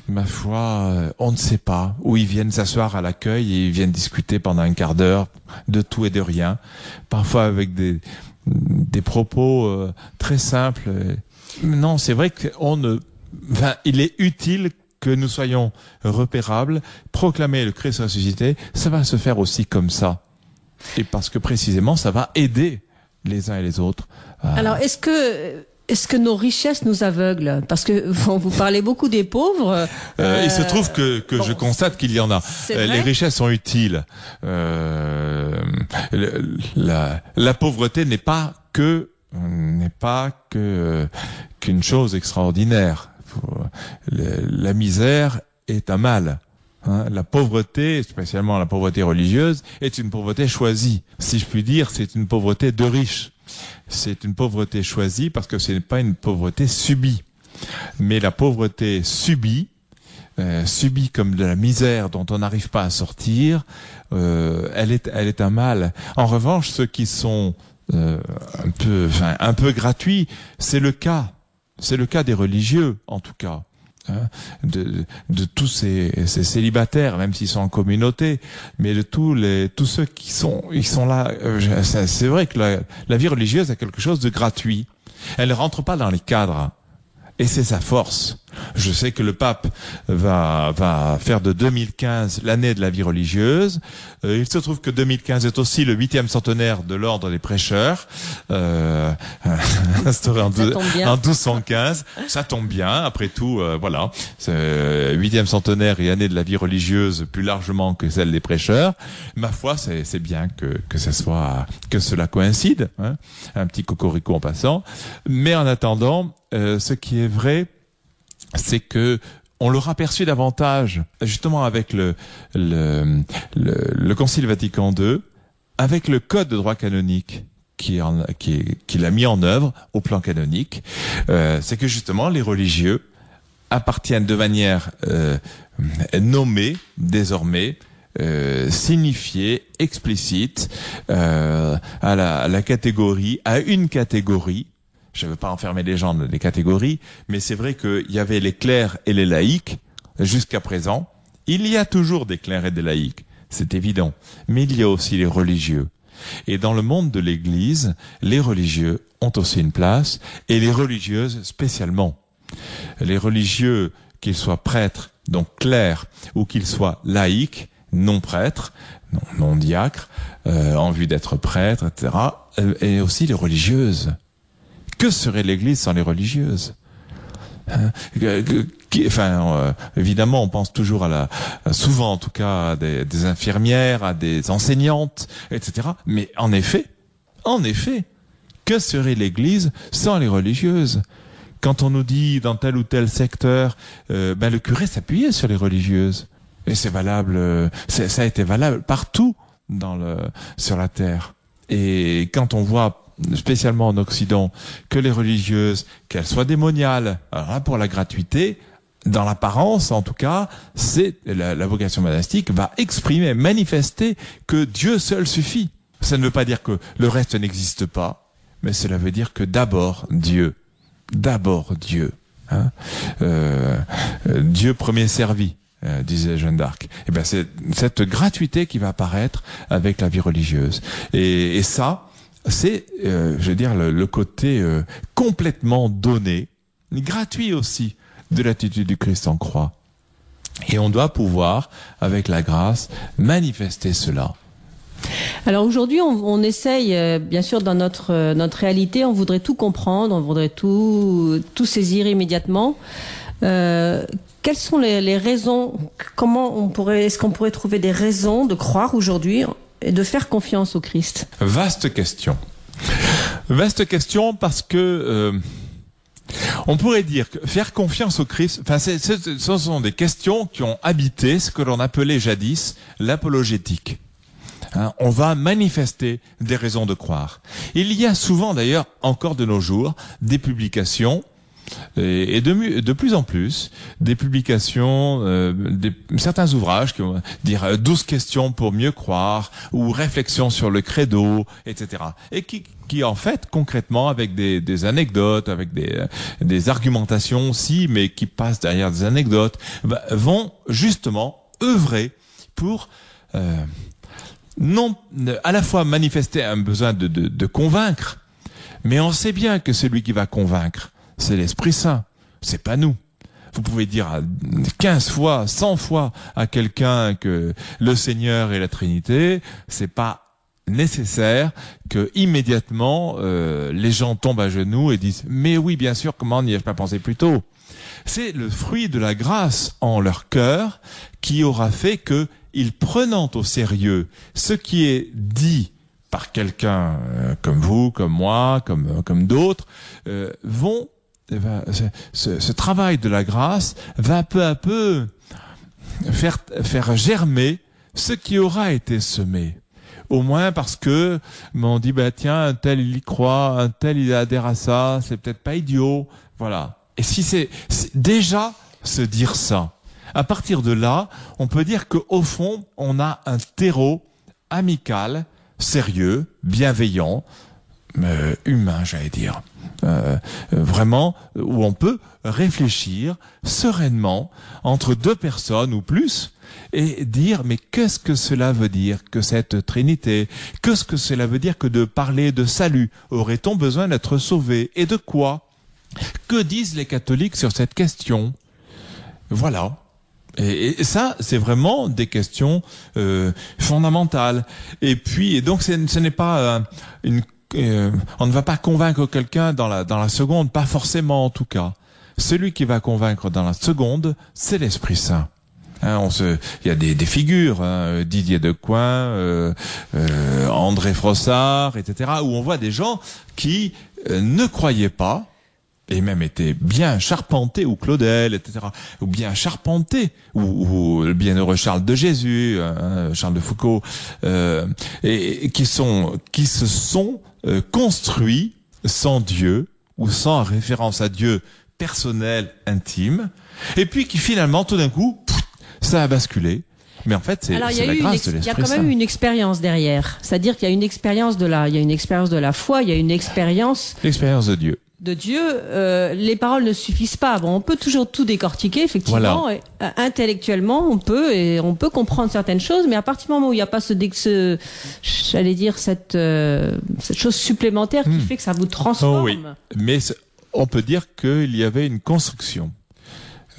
ma foi, euh, on ne sait pas, où ils viennent s'asseoir à l'accueil et ils viennent discuter pendant un quart d'heure de tout et de rien, parfois avec des, des propos euh, très simples. Non, c'est vrai qu'on ne, il est utile que nous soyons repérables, proclamer le Christ ressuscité, ça va se faire aussi comme ça. Et parce que précisément, ça va aider les uns et les autres. Alors, est-ce que est-ce que nos richesses nous aveuglent? Parce que vous parlez beaucoup des pauvres. Euh, il se trouve que, que je constate qu'il y en a. Euh, les richesses sont utiles. Euh, la, la pauvreté n'est pas que n'est pas que qu'une chose extraordinaire. La misère est un mal. Hein, la pauvreté, spécialement la pauvreté religieuse, est une pauvreté choisie. Si je puis dire, c'est une pauvreté de riches. C'est une pauvreté choisie parce que ce n'est pas une pauvreté subie. Mais la pauvreté subie, euh, subie comme de la misère dont on n'arrive pas à sortir, euh, elle est, elle est un mal. En revanche, ceux qui sont euh, un peu, enfin, un peu gratuits, c'est le cas. C'est le cas des religieux, en tout cas. Hein, de, de, tous ces, ces, célibataires, même s'ils sont en communauté, mais de tous les tous ceux qui sont ils sont là. Euh, c'est vrai que la, la, vie religieuse est quelque chose de gratuit. Elle ne rentre pas dans les cadres, et c'est sa force. Je sais que le pape va, va faire de 2015 l'année de la vie religieuse. Euh, il se trouve que 2015 est aussi le huitième centenaire de l'ordre des prêcheurs, euh, instauré en, en 1215. Ça tombe bien, après tout, euh, voilà. Huitième centenaire et année de la vie religieuse plus largement que celle des prêcheurs. Ma foi, c'est bien que, que ça soit que cela coïncide. Hein. Un petit cocorico en passant. Mais en attendant, euh, ce qui est vrai, c'est que on l'aura perçu davantage justement avec le, le, le, Concile Vatican II, avec le Code de droit canonique qui, en, qui, qui l'a mis en œuvre au plan canonique, euh, c'est que justement les religieux appartiennent de manière euh, nommée désormais euh, signifiée, explicite à la catégorie, à une catégorie je ne veux pas enfermer les gens dans des catégories, mais c'est vrai qu'il y avait les clercs et les laïcs jusqu'à présent. Il y a toujours des clercs et des laïcs, c'est évident, mais il y a aussi les religieux. Et dans le monde de l'Église, les religieux ont aussi une place, et les religieuses spécialement. Les religieux, qu'ils soient prêtres, donc clercs, ou qu'ils soient laïcs, non prêtres, non, non diacres, euh, en vue d'être prêtres, etc. euh, Et aussi les religieuses. Que serait l'Église sans les religieuses Hein, euh, évidemment, on pense toujours à la, souvent en tout cas, à des, infirmières, à des enseignantes, etc. Mais en effet, en effet, que serait l'Église sans les religieuses Quand on nous dit dans tel ou tel secteur, euh, ben le curé s'appuyait sur les religieuses, et c'est valable, euh, ça a été valable partout sur la terre. Et quand on voit spécialement en Occident, que les religieuses, qu'elles soient démoniales, là, pour la gratuité, dans l'apparence en tout cas, c'est la, vocation monastique va exprimer, manifester que Dieu seul suffit. Ça ne veut pas dire que le reste n'existe pas, mais cela veut dire que d'abord Dieu, d'abord Dieu, hein, euh, euh, Dieu premier servi. euh, disait Jeanne d'Arc. Et ben c'est cette gratuité qui va apparaître avec la vie religieuse. Et ça, c'est, euh, je veux dire, le, côté euh, complètement donné, gratuit aussi, de l'attitude du Christ en croix. Et on doit pouvoir, avec la grâce, manifester cela. Alors aujourd'hui, on, essaye, euh, bien sûr, dans notre notre réalité, on voudrait tout comprendre, on voudrait tout tout saisir immédiatement. Quelles sont les, les raisons Comment on pourrait Est-ce qu'on pourrait trouver des raisons de croire aujourd'hui de faire confiance au Christ Vaste question. Vaste question parce que euh, on pourrait dire que faire confiance au Christ, enfin, ce sont des questions qui ont habité ce que l'on appelait jadis l'apologétique. Hein, on va manifester des raisons de croire. Il y a souvent d'ailleurs encore de nos jours des publications et, de, plus en plus des publications, euh, des, certains ouvrages qui vont dire euh, 12 questions pour mieux croire ou réflexions sur le credo, etc. Et qui, qui en fait concrètement avec des, des anecdotes, avec des, euh, des argumentations aussi, mais qui passent derrière des anecdotes, bah, vont justement œuvrer pour euh, non à la fois manifester un besoin de, de, de convaincre, mais on sait bien que celui qui va convaincre, c'est l'Esprit Saint, c'est pas nous. Vous pouvez dire à 15 fois, 100 fois à quelqu'un que le Seigneur est la Trinité, c'est pas nécessaire que immédiatement euh, les gens tombent à genoux et disent mais oui bien sûr comment n'y ai-je pas pensé plus tôt? C'est le fruit de la grâce en leur cœur qui aura fait que ils prenant au sérieux ce qui est dit par quelqu'un euh, comme vous, comme moi, comme comme d'autres, euh, vont eh ben, ce, travail de la grâce va peu à peu faire faire germer ce qui aura été semé. Au moins parce que on dit bah tiens un tel il y croit, un tel il adhère à ça, c'est peut-être pas idiot, voilà. Et si c'est déjà se dire ça, à partir de là, on peut dire que au fond on a un terreau amical, sérieux, bienveillant, euh, humain, j'allais dire. Euh, euh, vraiment, où on peut réfléchir sereinement entre deux personnes ou plus et dire mais qu'est-ce que cela veut dire que cette Trinité? Qu'est-ce que cela veut dire que de parler de salut? Aurait-on besoin d'être sauvé? Et de quoi? Que disent les catholiques sur cette question? Voilà. Et, ça, c'est vraiment des questions euh, fondamentales. Et puis, et donc, ce n'est pas euh, une. Euh, on ne va pas convaincre quelqu'un dans la dans la seconde, pas forcément en tout cas. Celui qui va convaincre dans la seconde, c'est l'Esprit Saint. Hein, on se, il y a des, des figures, hein, Didier Decoing, euh, euh, André Frossard, etc., où on voit des gens qui euh, ne croyaient pas, et même étaient bien charpentés, ou Claudel, etc., ou bien charpentés, ou, ou le bienheureux Charles de Jésus, hein, Charles de Foucault, euh, et, et qui sont, qui se sont euh, construits sans Dieu ou sans référence à Dieu personnel, intime, et puis qui finalement, tout d'un coup, pff, ça a basculé. Mais en fait, c'est la une grâce de il y a l'Esprit quand même Saint. une expérience derrière. C'est-à-dire qu'il y a une expérience de la il y a une expérience de la foi, il y a une expérience L'expérience de Dieu. De Dieu, euh, les paroles ne suffisent pas. Bon, on peut toujours tout décortiquer, effectivement. Et, euh, intellectuellement, on peut et on peut comprendre certaines choses, mais à partir du moment où il n'y a pas ce, j'allais dire cette euh, cette chose supplémentaire qui Hmm. fait que ça vous transforme. Oh oui. Mais on peut dire qu'il y avait une construction.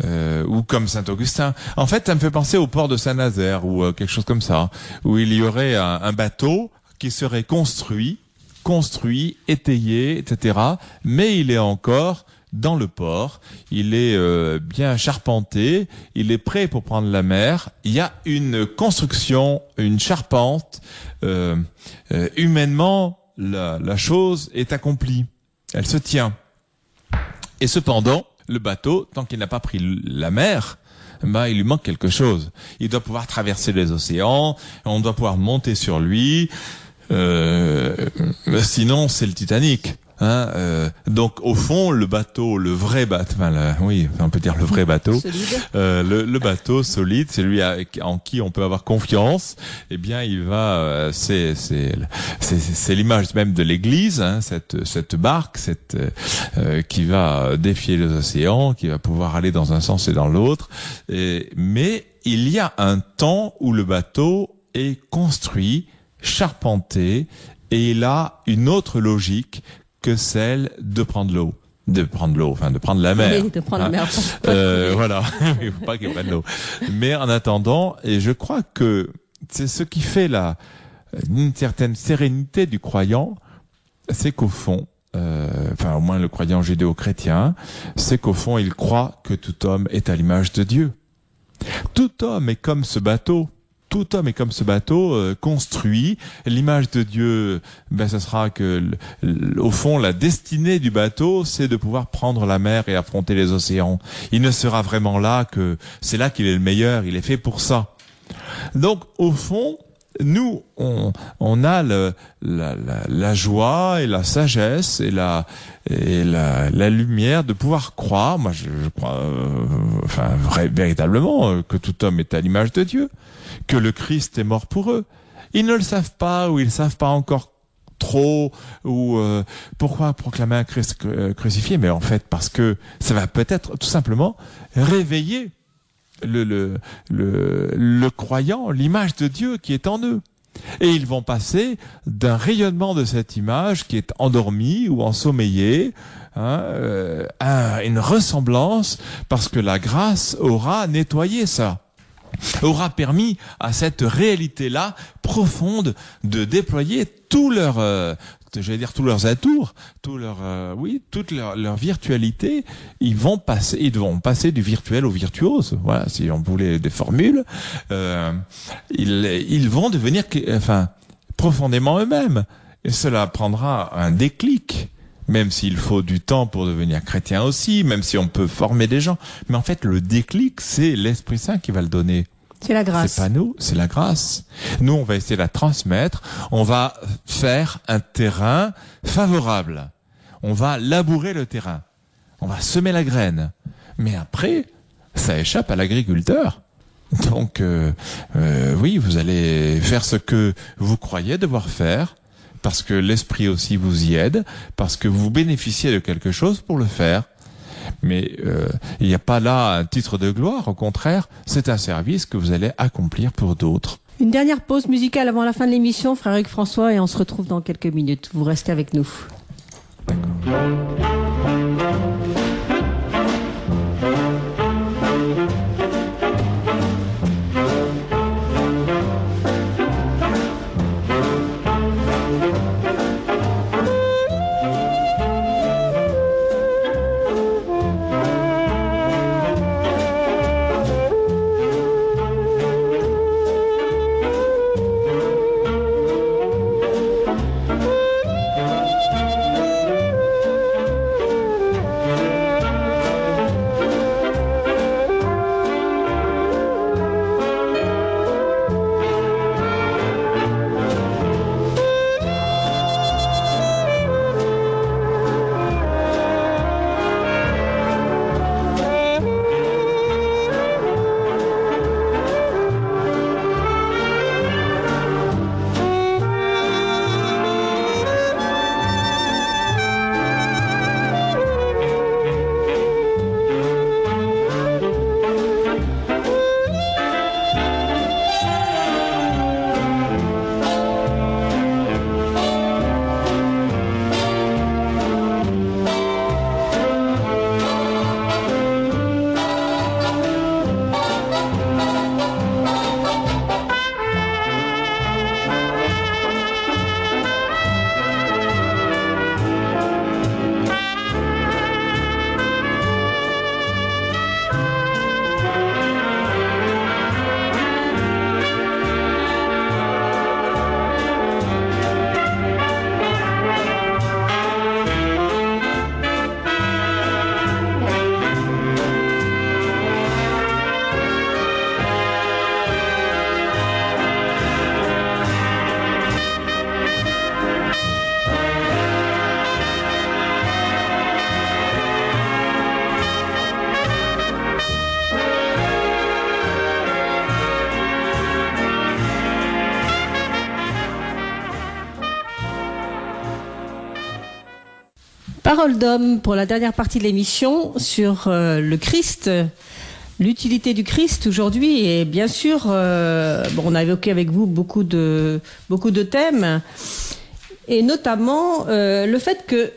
Euh, ou comme Saint-Augustin. En fait, ça me fait penser au port de Saint-Nazaire ou euh, quelque chose comme ça, où il y aurait un, un bateau qui serait construit, construit, étayé, etc. Mais il est encore dans le port, il est euh, bien charpenté, il est prêt pour prendre la mer. Il y a une construction, une charpente. Euh, euh, humainement, la, la chose est accomplie. Elle se tient. Et cependant, le bateau, tant qu'il n'a pas pris la mer, bah, il lui manque quelque chose. Il doit pouvoir traverser les océans, on doit pouvoir monter sur lui. Euh, sinon, c'est le Titanic. Hein, euh, donc au fond, le bateau, le vrai bateau, enfin, le- oui, on peut dire le vrai bateau, euh, le, le bateau solide, c'est lui avec- en qui on peut avoir confiance. Eh bien, il va, euh, c'est c'est l'image même de l'Église, hein, cette cette barque, cette euh, qui va défier les océans, qui va pouvoir aller dans un sens et dans l'autre. Mais il y a un temps où le bateau est construit, charpenté, et il a une autre logique que celle de prendre l'eau. De prendre l'eau, enfin de prendre la mer. Oui, de prendre la hein. mer. Euh, voilà, il faut pas qu'il prenne l'eau. Mais en attendant, et je crois que c'est ce qui fait la une certaine sérénité du croyant, c'est qu'au fond, euh, enfin au moins le croyant judéo-chrétien, c'est qu'au fond il croit que tout homme est à l'image de Dieu. Tout homme est comme ce bateau. Tout homme est comme ce bateau euh, construit. L'image de Dieu, ben, ce sera que, au fond, la destinée du bateau, c'est de pouvoir prendre la mer et affronter les océans. Il ne sera vraiment là que c'est là qu'il est le meilleur. Il est fait pour ça. Donc, au fond, nous, on, on a le, la, la, la joie et la sagesse et la et la, la lumière de pouvoir croire. Moi, je, je crois, euh, enfin, vrai- véritablement, euh, que tout homme est à l'image de Dieu, que le Christ est mort pour eux. Ils ne le savent pas ou ils savent pas encore trop ou euh, pourquoi proclamer un Christ euh, crucifié mais en fait parce que ça va peut-être tout simplement réveiller le, le, le, croyant, l'image de Dieu qui est en eux. Et ils vont passer d'un rayonnement de cette image qui est endormie ou ensommeillée hein, euh, à une ressemblance parce que la grâce aura nettoyé ça aura permis à cette réalité-là profonde de déployer tout leur, euh, je vais dire tous leurs atours, tout leur, euh, oui, toute leur, leur virtualité. Ils vont passer, ils vont passer du virtuel au virtuose. Voilà, si on voulait des formules, euh, ils, ils vont devenir, enfin, profondément eux-mêmes. Cela prendra un déclic. Même s'il faut du temps pour devenir chrétien aussi, même si on peut former des gens. Mais en fait, le déclic, c'est l'Esprit Saint qui va le donner. C'est la grâce. C'est pas nous, c'est la grâce. Nous, on va essayer de la transmettre. On va faire un terrain favorable. On va labourer le terrain. On va semer la graine. Mais après, ça échappe à l'agriculteur. Donc, euh, euh, oui, vous allez faire ce que vous croyez devoir faire, parce que l'esprit aussi vous y aide, parce que vous bénéficiez de quelque chose pour le faire. Mais euh, il n'y a pas là un titre de gloire, au contraire, c'est un service que vous allez accomplir pour d'autres. Une dernière pause musicale avant la fin de l'émission, Hugues François, et on se retrouve dans quelques minutes. Vous restez avec nous. Parole d'homme pour la dernière partie de l'émission sur euh, le Christ, l'utilité du Christ aujourd'hui et bien sûr, euh, bon, on a évoqué avec vous beaucoup de beaucoup de thèmes et notamment euh, le fait que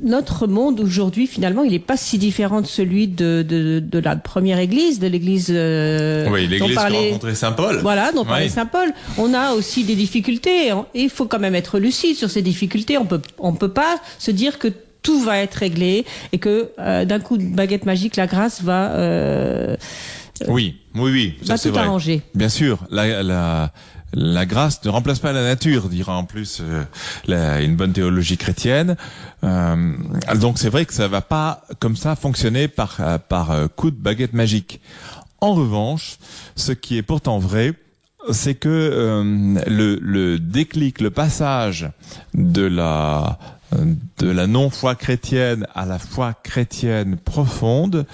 notre monde aujourd'hui, finalement, il n'est pas si différent de celui de, de, de la première église, de l'église. Oui, l'église qui rencontrait saint Paul. Voilà, dont parlait Oui. Saint Paul. On a aussi des difficultés. Et il faut quand même être lucide sur ces difficultés. On peut, on peut pas se dire que tout va être réglé et que euh, d'un coup de baguette magique, la grâce va, euh, Oui, oui, oui, ça c'est tout vrai. arranger. Bien sûr, la, la, la grâce ne remplace pas la nature, dira en plus euh, la- une bonne théologie chrétienne. Euh, donc c'est vrai que ça va pas comme ça fonctionner par, euh, par euh, coup de baguette magique. En revanche, ce qui est pourtant vrai, c'est que euh, le, le déclic, le passage de la de la non-foi chrétienne à la foi chrétienne profonde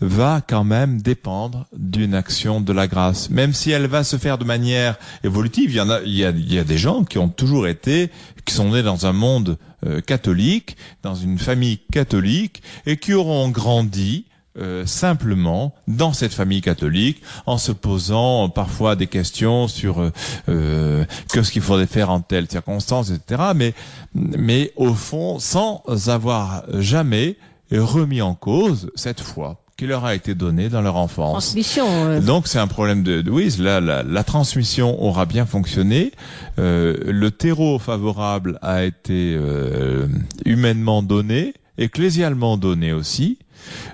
va quand même dépendre d'une action de la grâce. Même si elle va se faire de manière évolutive, il y a des gens qui ont toujours été, qui sont nés dans un monde euh, catholique, dans une famille catholique, et qui auront grandi euh, simplement dans cette famille catholique en se posant parfois des questions sur euh, euh, que ce qu'il faudrait faire en telle circonstance, etc. Mais, mais au fond, sans avoir jamais remis en cause cette foi qui leur a été donnée dans leur enfance. Transmission. euh, Donc c'est un problème de, de oui, la, la, la transmission aura bien fonctionné, euh, le terreau favorable a été euh, humainement donné, ecclésialement donné aussi,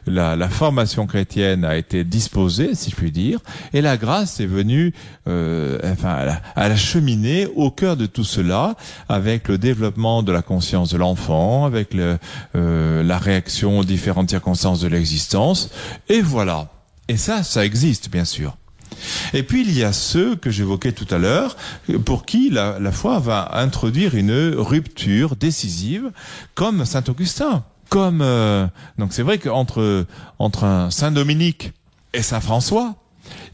la, la formation chrétienne a été disposée, si je puis dire, et la grâce est venue, euh, enfin, elle a, elle a cheminé au cœur de tout cela, avec le développement de la conscience de l'enfant, avec le, euh, la réaction aux différentes circonstances de l'existence, et voilà. Et ça, ça existe, bien sûr. Et puis il y a ceux que j'évoquais tout à l'heure, pour qui la, la foi va introduire une rupture décisive, comme saint Augustin. Comme euh, donc c'est vrai qu'entre entre un saint Dominique et saint François,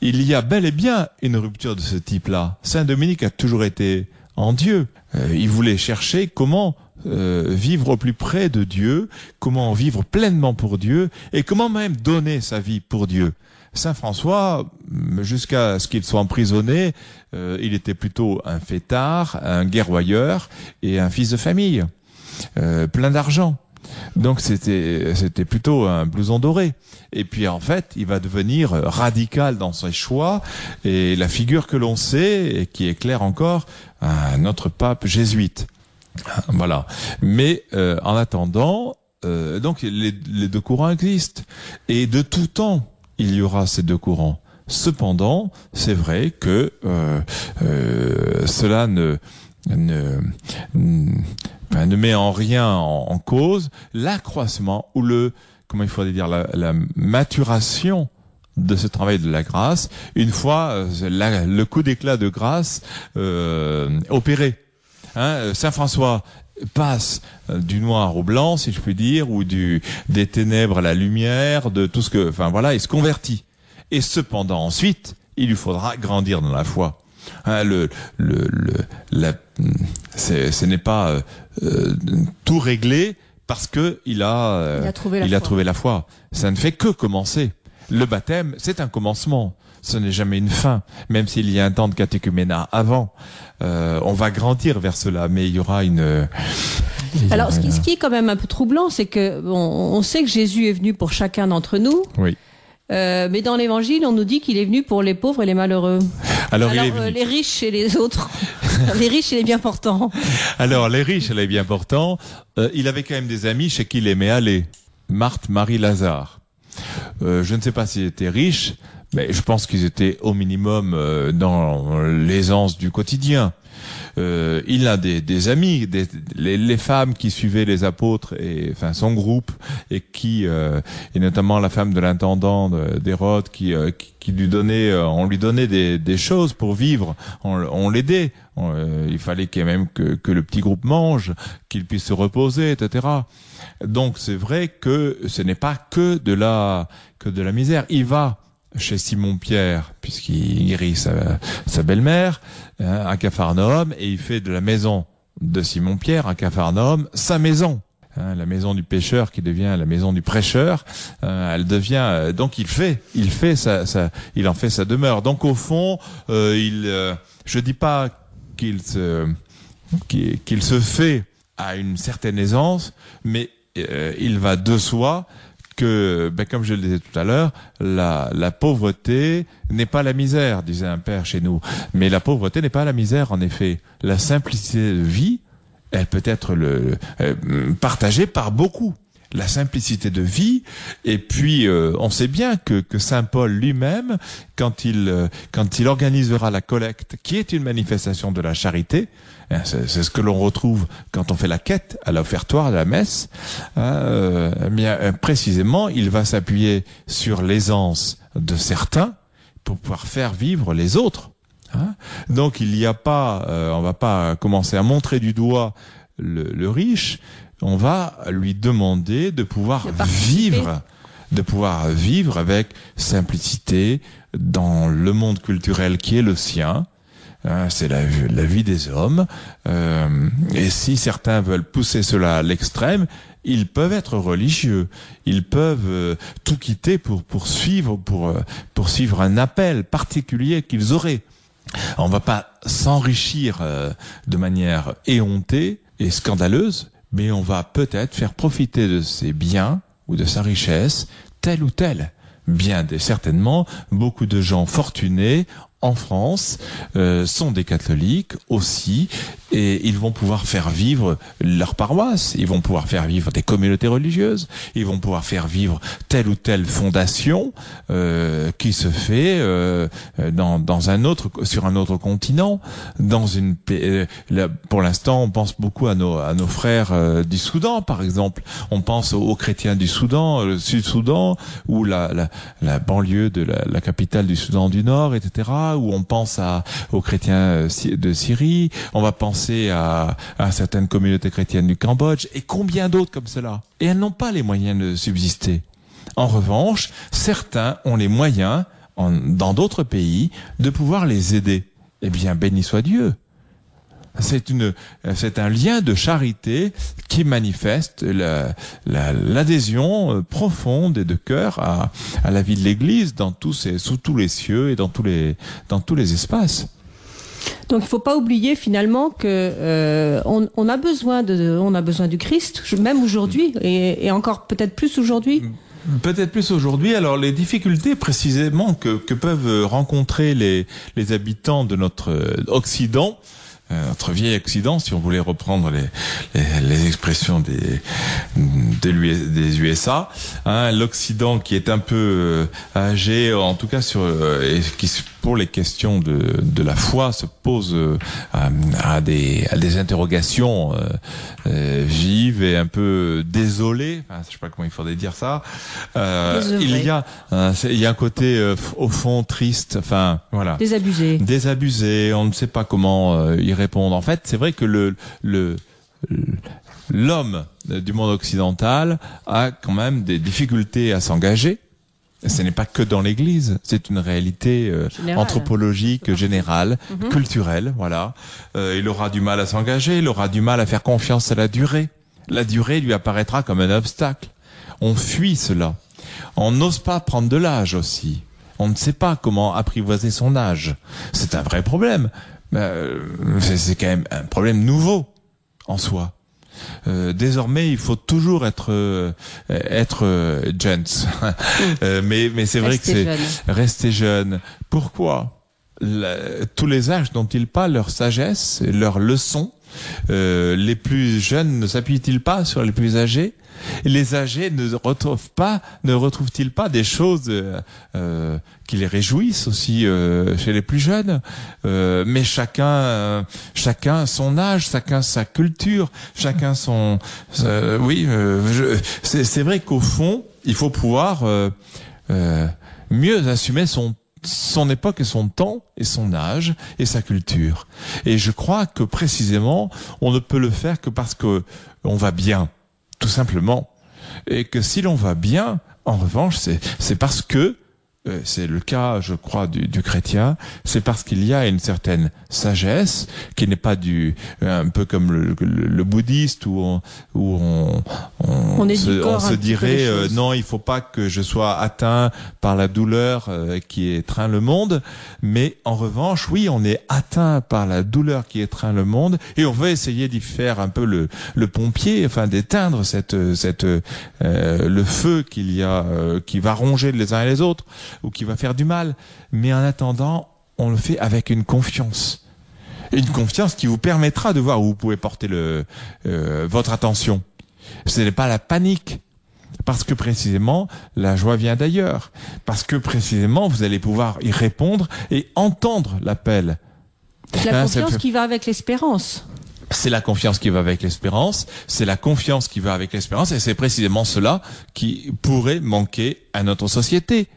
il y a bel et bien une rupture de ce type-là. Saint Dominique a toujours été en Dieu. Euh, il voulait chercher comment euh, vivre au plus près de Dieu, comment vivre pleinement pour Dieu et comment même donner sa vie pour Dieu. Saint François, jusqu'à ce qu'il soit emprisonné, euh, il était plutôt un fêtard, un guerroyeur et un fils de famille, euh, plein d'argent. Donc c'était c'était plutôt un blouson doré. Et puis en fait, il va devenir radical dans ses choix et la figure que l'on sait et qui est claire encore, notre pape jésuite. Voilà. Mais euh, en attendant, euh, donc les, les deux courants existent et de tout temps il y aura ces deux courants. Cependant, c'est vrai que euh, euh, cela ne ne, enfin, ne met en rien en, cause l'accroissement ou le comment il faudrait dire la, la maturation de ce travail de la grâce une fois euh, le coup d'éclat de grâce euh, opéré. Hein, Saint François passe euh, du noir au blanc, si je puis dire, ou du des ténèbres à la lumière, de tout ce que, enfin voilà, il se convertit. Et cependant, ensuite, il lui faudra grandir dans la foi. Hein, le, le, le, la, ce n'est pas euh, euh, tout réglé parce que il a, euh, Il a trouvé la il a foi. trouvé la foi. Ça ne fait que commencer. Le baptême, c'est un commencement. Ce n'est jamais une fin, même s'il y a un temps de catéchuménat avant. Euh, on va grandir vers cela, mais il y aura une. y Alors, aura ce qui, ce qui est quand même un peu troublant, c'est que bon, on sait que Jésus est venu pour chacun d'entre nous, Oui. Euh, mais dans l'Évangile, on nous dit qu'il est venu pour les pauvres et les malheureux. Alors, Alors, il est venu. euh, les riches et les autres, les riches et les bien portants. Alors, les riches, elle est bien portant. Euh, il avait quand même des amis chez qui il aimait aller. Marthe, Marie, Lazare. Euh, je ne sais pas s'ils étaient riches, mais je pense qu'ils étaient au minimum euh, dans l'aisance du quotidien. Euh, il a des, des amis, des, les, les femmes qui suivaient les apôtres et enfin son groupe et qui euh, et notamment la femme de l'intendant de- d'Hérode qui, euh, qui qui lui donnait, euh, on lui donnait des, des choses pour vivre, on, on l'aidait. Euh, il fallait quand même que, que le petit groupe mange, qu'il puisse se reposer, etc. Donc c'est vrai que ce n'est pas que de la que de la misère. Il va chez Simon Pierre puisqu'il guérit sa, sa belle-mère hein, à Capharnaüm et il fait de la maison de Simon Pierre à Capharnaüm sa maison. hein, la maison du pêcheur qui devient la maison du prêcheur. Euh, elle devient euh, donc il fait, il fait ça, il en fait sa demeure. Donc au fond, euh, il, je dis pas qu'il se qu'il se fait à une certaine aisance, mais il va de soi que, ben, comme je le disais tout à l'heure, la, la pauvreté n'est pas la misère, disait un père chez nous. Mais la pauvreté n'est pas la misère, en effet. La simplicité de vie, elle peut être le, euh, partagée par beaucoup la simplicité de vie. Et puis, euh, on sait bien que, que Saint Paul lui-même, quand il euh, quand il organisera la collecte, qui est une manifestation de la charité, c'est ce que l'on retrouve quand on fait la quête à l'offertoire de la messe. Hein, eh bien précisément, il va s'appuyer sur l'aisance de certains pour pouvoir faire vivre les autres. Hein Donc il n'y a pas, euh, on va pas commencer à montrer du doigt le, riche, on va lui demander de pouvoir vivre, de pouvoir vivre avec simplicité dans le monde culturel qui est le sien. Hein, c'est la, la, vie des hommes. Euh, et si certains veulent pousser cela à l'extrême, ils peuvent être religieux, ils peuvent euh, tout quitter pour poursuivre pour euh, poursuivre un appel particulier qu'ils auraient. On va pas s'enrichir euh, de manière éhontée et scandaleuse, mais on va peut-être faire profiter de ses biens ou de sa richesse tel ou tel. Bien certainement, beaucoup de gens fortunés en France euh, sont des catholiques aussi et ils vont pouvoir faire vivre leur paroisse, ils vont pouvoir faire vivre des communautés religieuses, ils vont pouvoir faire vivre telle ou telle fondation euh, qui se fait euh, dans, dans un autre sur un autre continent, dans une euh, pour l'instant on pense beaucoup à nos à nos frères euh, du Soudan par exemple, on pense aux, chrétiens du Soudan, le Sud-Soudan ou la, la, la banlieue de la, la capitale du Soudan du Nord, etc où on pense à, aux chrétiens euh, de Syrie, on va penser à, à certaines communautés chrétiennes du Cambodge, et combien d'autres comme cela. Et elles n'ont pas les moyens de subsister. En revanche, certains ont les moyens, dans d'autres pays, de pouvoir les aider. Eh bien, béni soit Dieu. C'est une, c'est un lien de charité qui manifeste l'adhésion la, profonde et de cœur à, à la vie de l'Église dans tous ces, sous tous les cieux et dans tous les, dans tous les espaces. Donc il ne faut pas oublier finalement que euh, on, on, a besoin de, on a besoin du Christ, même aujourd'hui et, et encore peut-être plus aujourd'hui. Peut-être plus aujourd'hui. Alors les difficultés précisément que, que peuvent rencontrer les, les habitants de notre Occident, euh, notre vieil Occident, si on voulait reprendre les, expressions des USA, hein, l'Occident qui est un peu euh, âgé, en tout cas sur, euh, et qui pour les questions de, de la foi se pose à, à, des, à des interrogations euh, vives et un peu désolées. Enfin, je sais pas comment il faudrait dire ça. Euh, il y a il y a un côté au fond triste. Enfin voilà. Désabusé. Désabusé. On ne sait pas comment y répondre. En fait, c'est vrai que le le l'homme du monde occidental a quand même des difficultés à s'engager ce n'est pas que dans l'Église, c'est une réalité euh, anthropologique générale, mhm. culturelle. Voilà, euh, il aura du mal à s'engager, il aura du mal à faire confiance à la durée. La durée lui apparaîtra comme un obstacle. On fuit cela. On n'ose pas prendre de l'âge aussi. On ne sait pas comment apprivoiser son âge. C'est un vrai problème. Euh, c'est quand même un problème nouveau en soi. Euh, désormais, il faut toujours être euh, être euh, gents. mais mais c'est vrai que c'est rester jeune. Pourquoi? Tous les âges dont ils parlent, leur sagesse, leurs leçons, les plus jeunes ne s'appuient-ils pas sur les plus âgés? Les âgés ne retrouvent pas, ne retrouvent-ils pas des choses euh, euh, qui les réjouissent aussi euh, chez les plus jeunes? Mais chacun, chacun son âge, chacun sa culture, chacun son. oui, c'est vrai qu'au fond, il faut pouvoir mieux assumer son son époque et son temps et son âge et sa culture. Et je crois que précisément, on ne peut le faire que parce que on va bien tout simplement. Et que si l'on va bien, en revanche, c'est parce que c'est le cas, je crois, du, du chrétien, c'est parce qu'il y a une certaine sagesse qui n'est pas du un peu comme le, le, le bouddhiste où on, où on, on, on se, on se dirait euh, non, il faut pas que je sois atteint par la douleur euh, qui étreint le monde, mais en revanche, oui, on est atteint par la douleur qui étreint le monde. Et on veut essayer d'y faire un peu le, le pompier, enfin d'éteindre cette cette euh, le feu qu'il y a qui va ronger les uns et les autres ou qui va faire du mal. Mais en attendant, on le fait avec une confiance. Une confiance qui vous permettra de voir où vous pouvez porter le, euh, votre attention. Ce n'est pas la panique. Parce que précisément, la joie vient d'ailleurs. Parce que précisément, vous allez pouvoir y répondre et entendre l'appel. La confiance qui va avec l'espérance. C'est la confiance qui va avec l'espérance, c'est la confiance qui va avec l'espérance, et c'est précisément cela qui pourrait manquer à notre société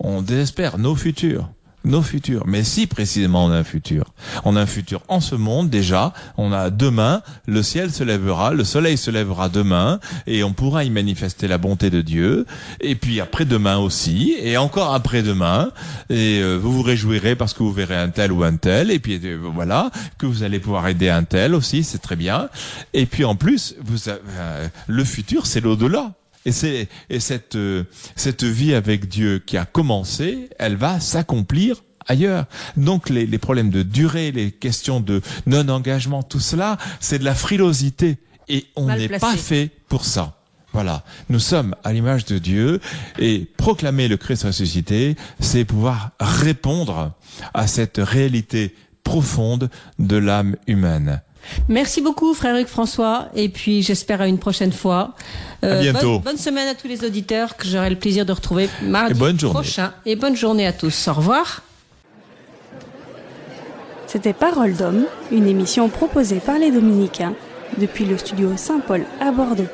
on désespère nos futurs nos futurs. Mais si précisément on a un futur, on a un futur en ce monde déjà, on a demain, le ciel se lèvera, le soleil se lèvera demain, et on pourra y manifester la bonté de Dieu, et puis après-demain aussi, et encore après-demain, et euh, vous vous réjouirez parce que vous verrez un tel ou un tel, et puis euh, voilà, que vous allez pouvoir aider un tel aussi, c'est très bien, et puis en plus, vous, euh, le futur c'est l'au-delà. Et, c'est, et cette, euh, cette vie avec Dieu qui a commencé, elle va s'accomplir ailleurs. Donc les, les problèmes de durée, les questions de non-engagement, tout cela, c'est de la frilosité. Et on n'est pas fait pour ça. Voilà, nous sommes à l'image de Dieu et proclamer le Christ ressuscité, c'est pouvoir répondre à cette réalité profonde de l'âme humaine. Merci beaucoup, frère Hugues François, et puis j'espère à une prochaine fois. Euh, à bientôt. Bonne, bonne, semaine à tous les auditeurs que j'aurai le plaisir de retrouver mardi et bonne prochain. Et bonne journée à tous. Au revoir. C'était Parole d'homme, une émission proposée par les Dominicains depuis le studio Saint-Paul à Bordeaux.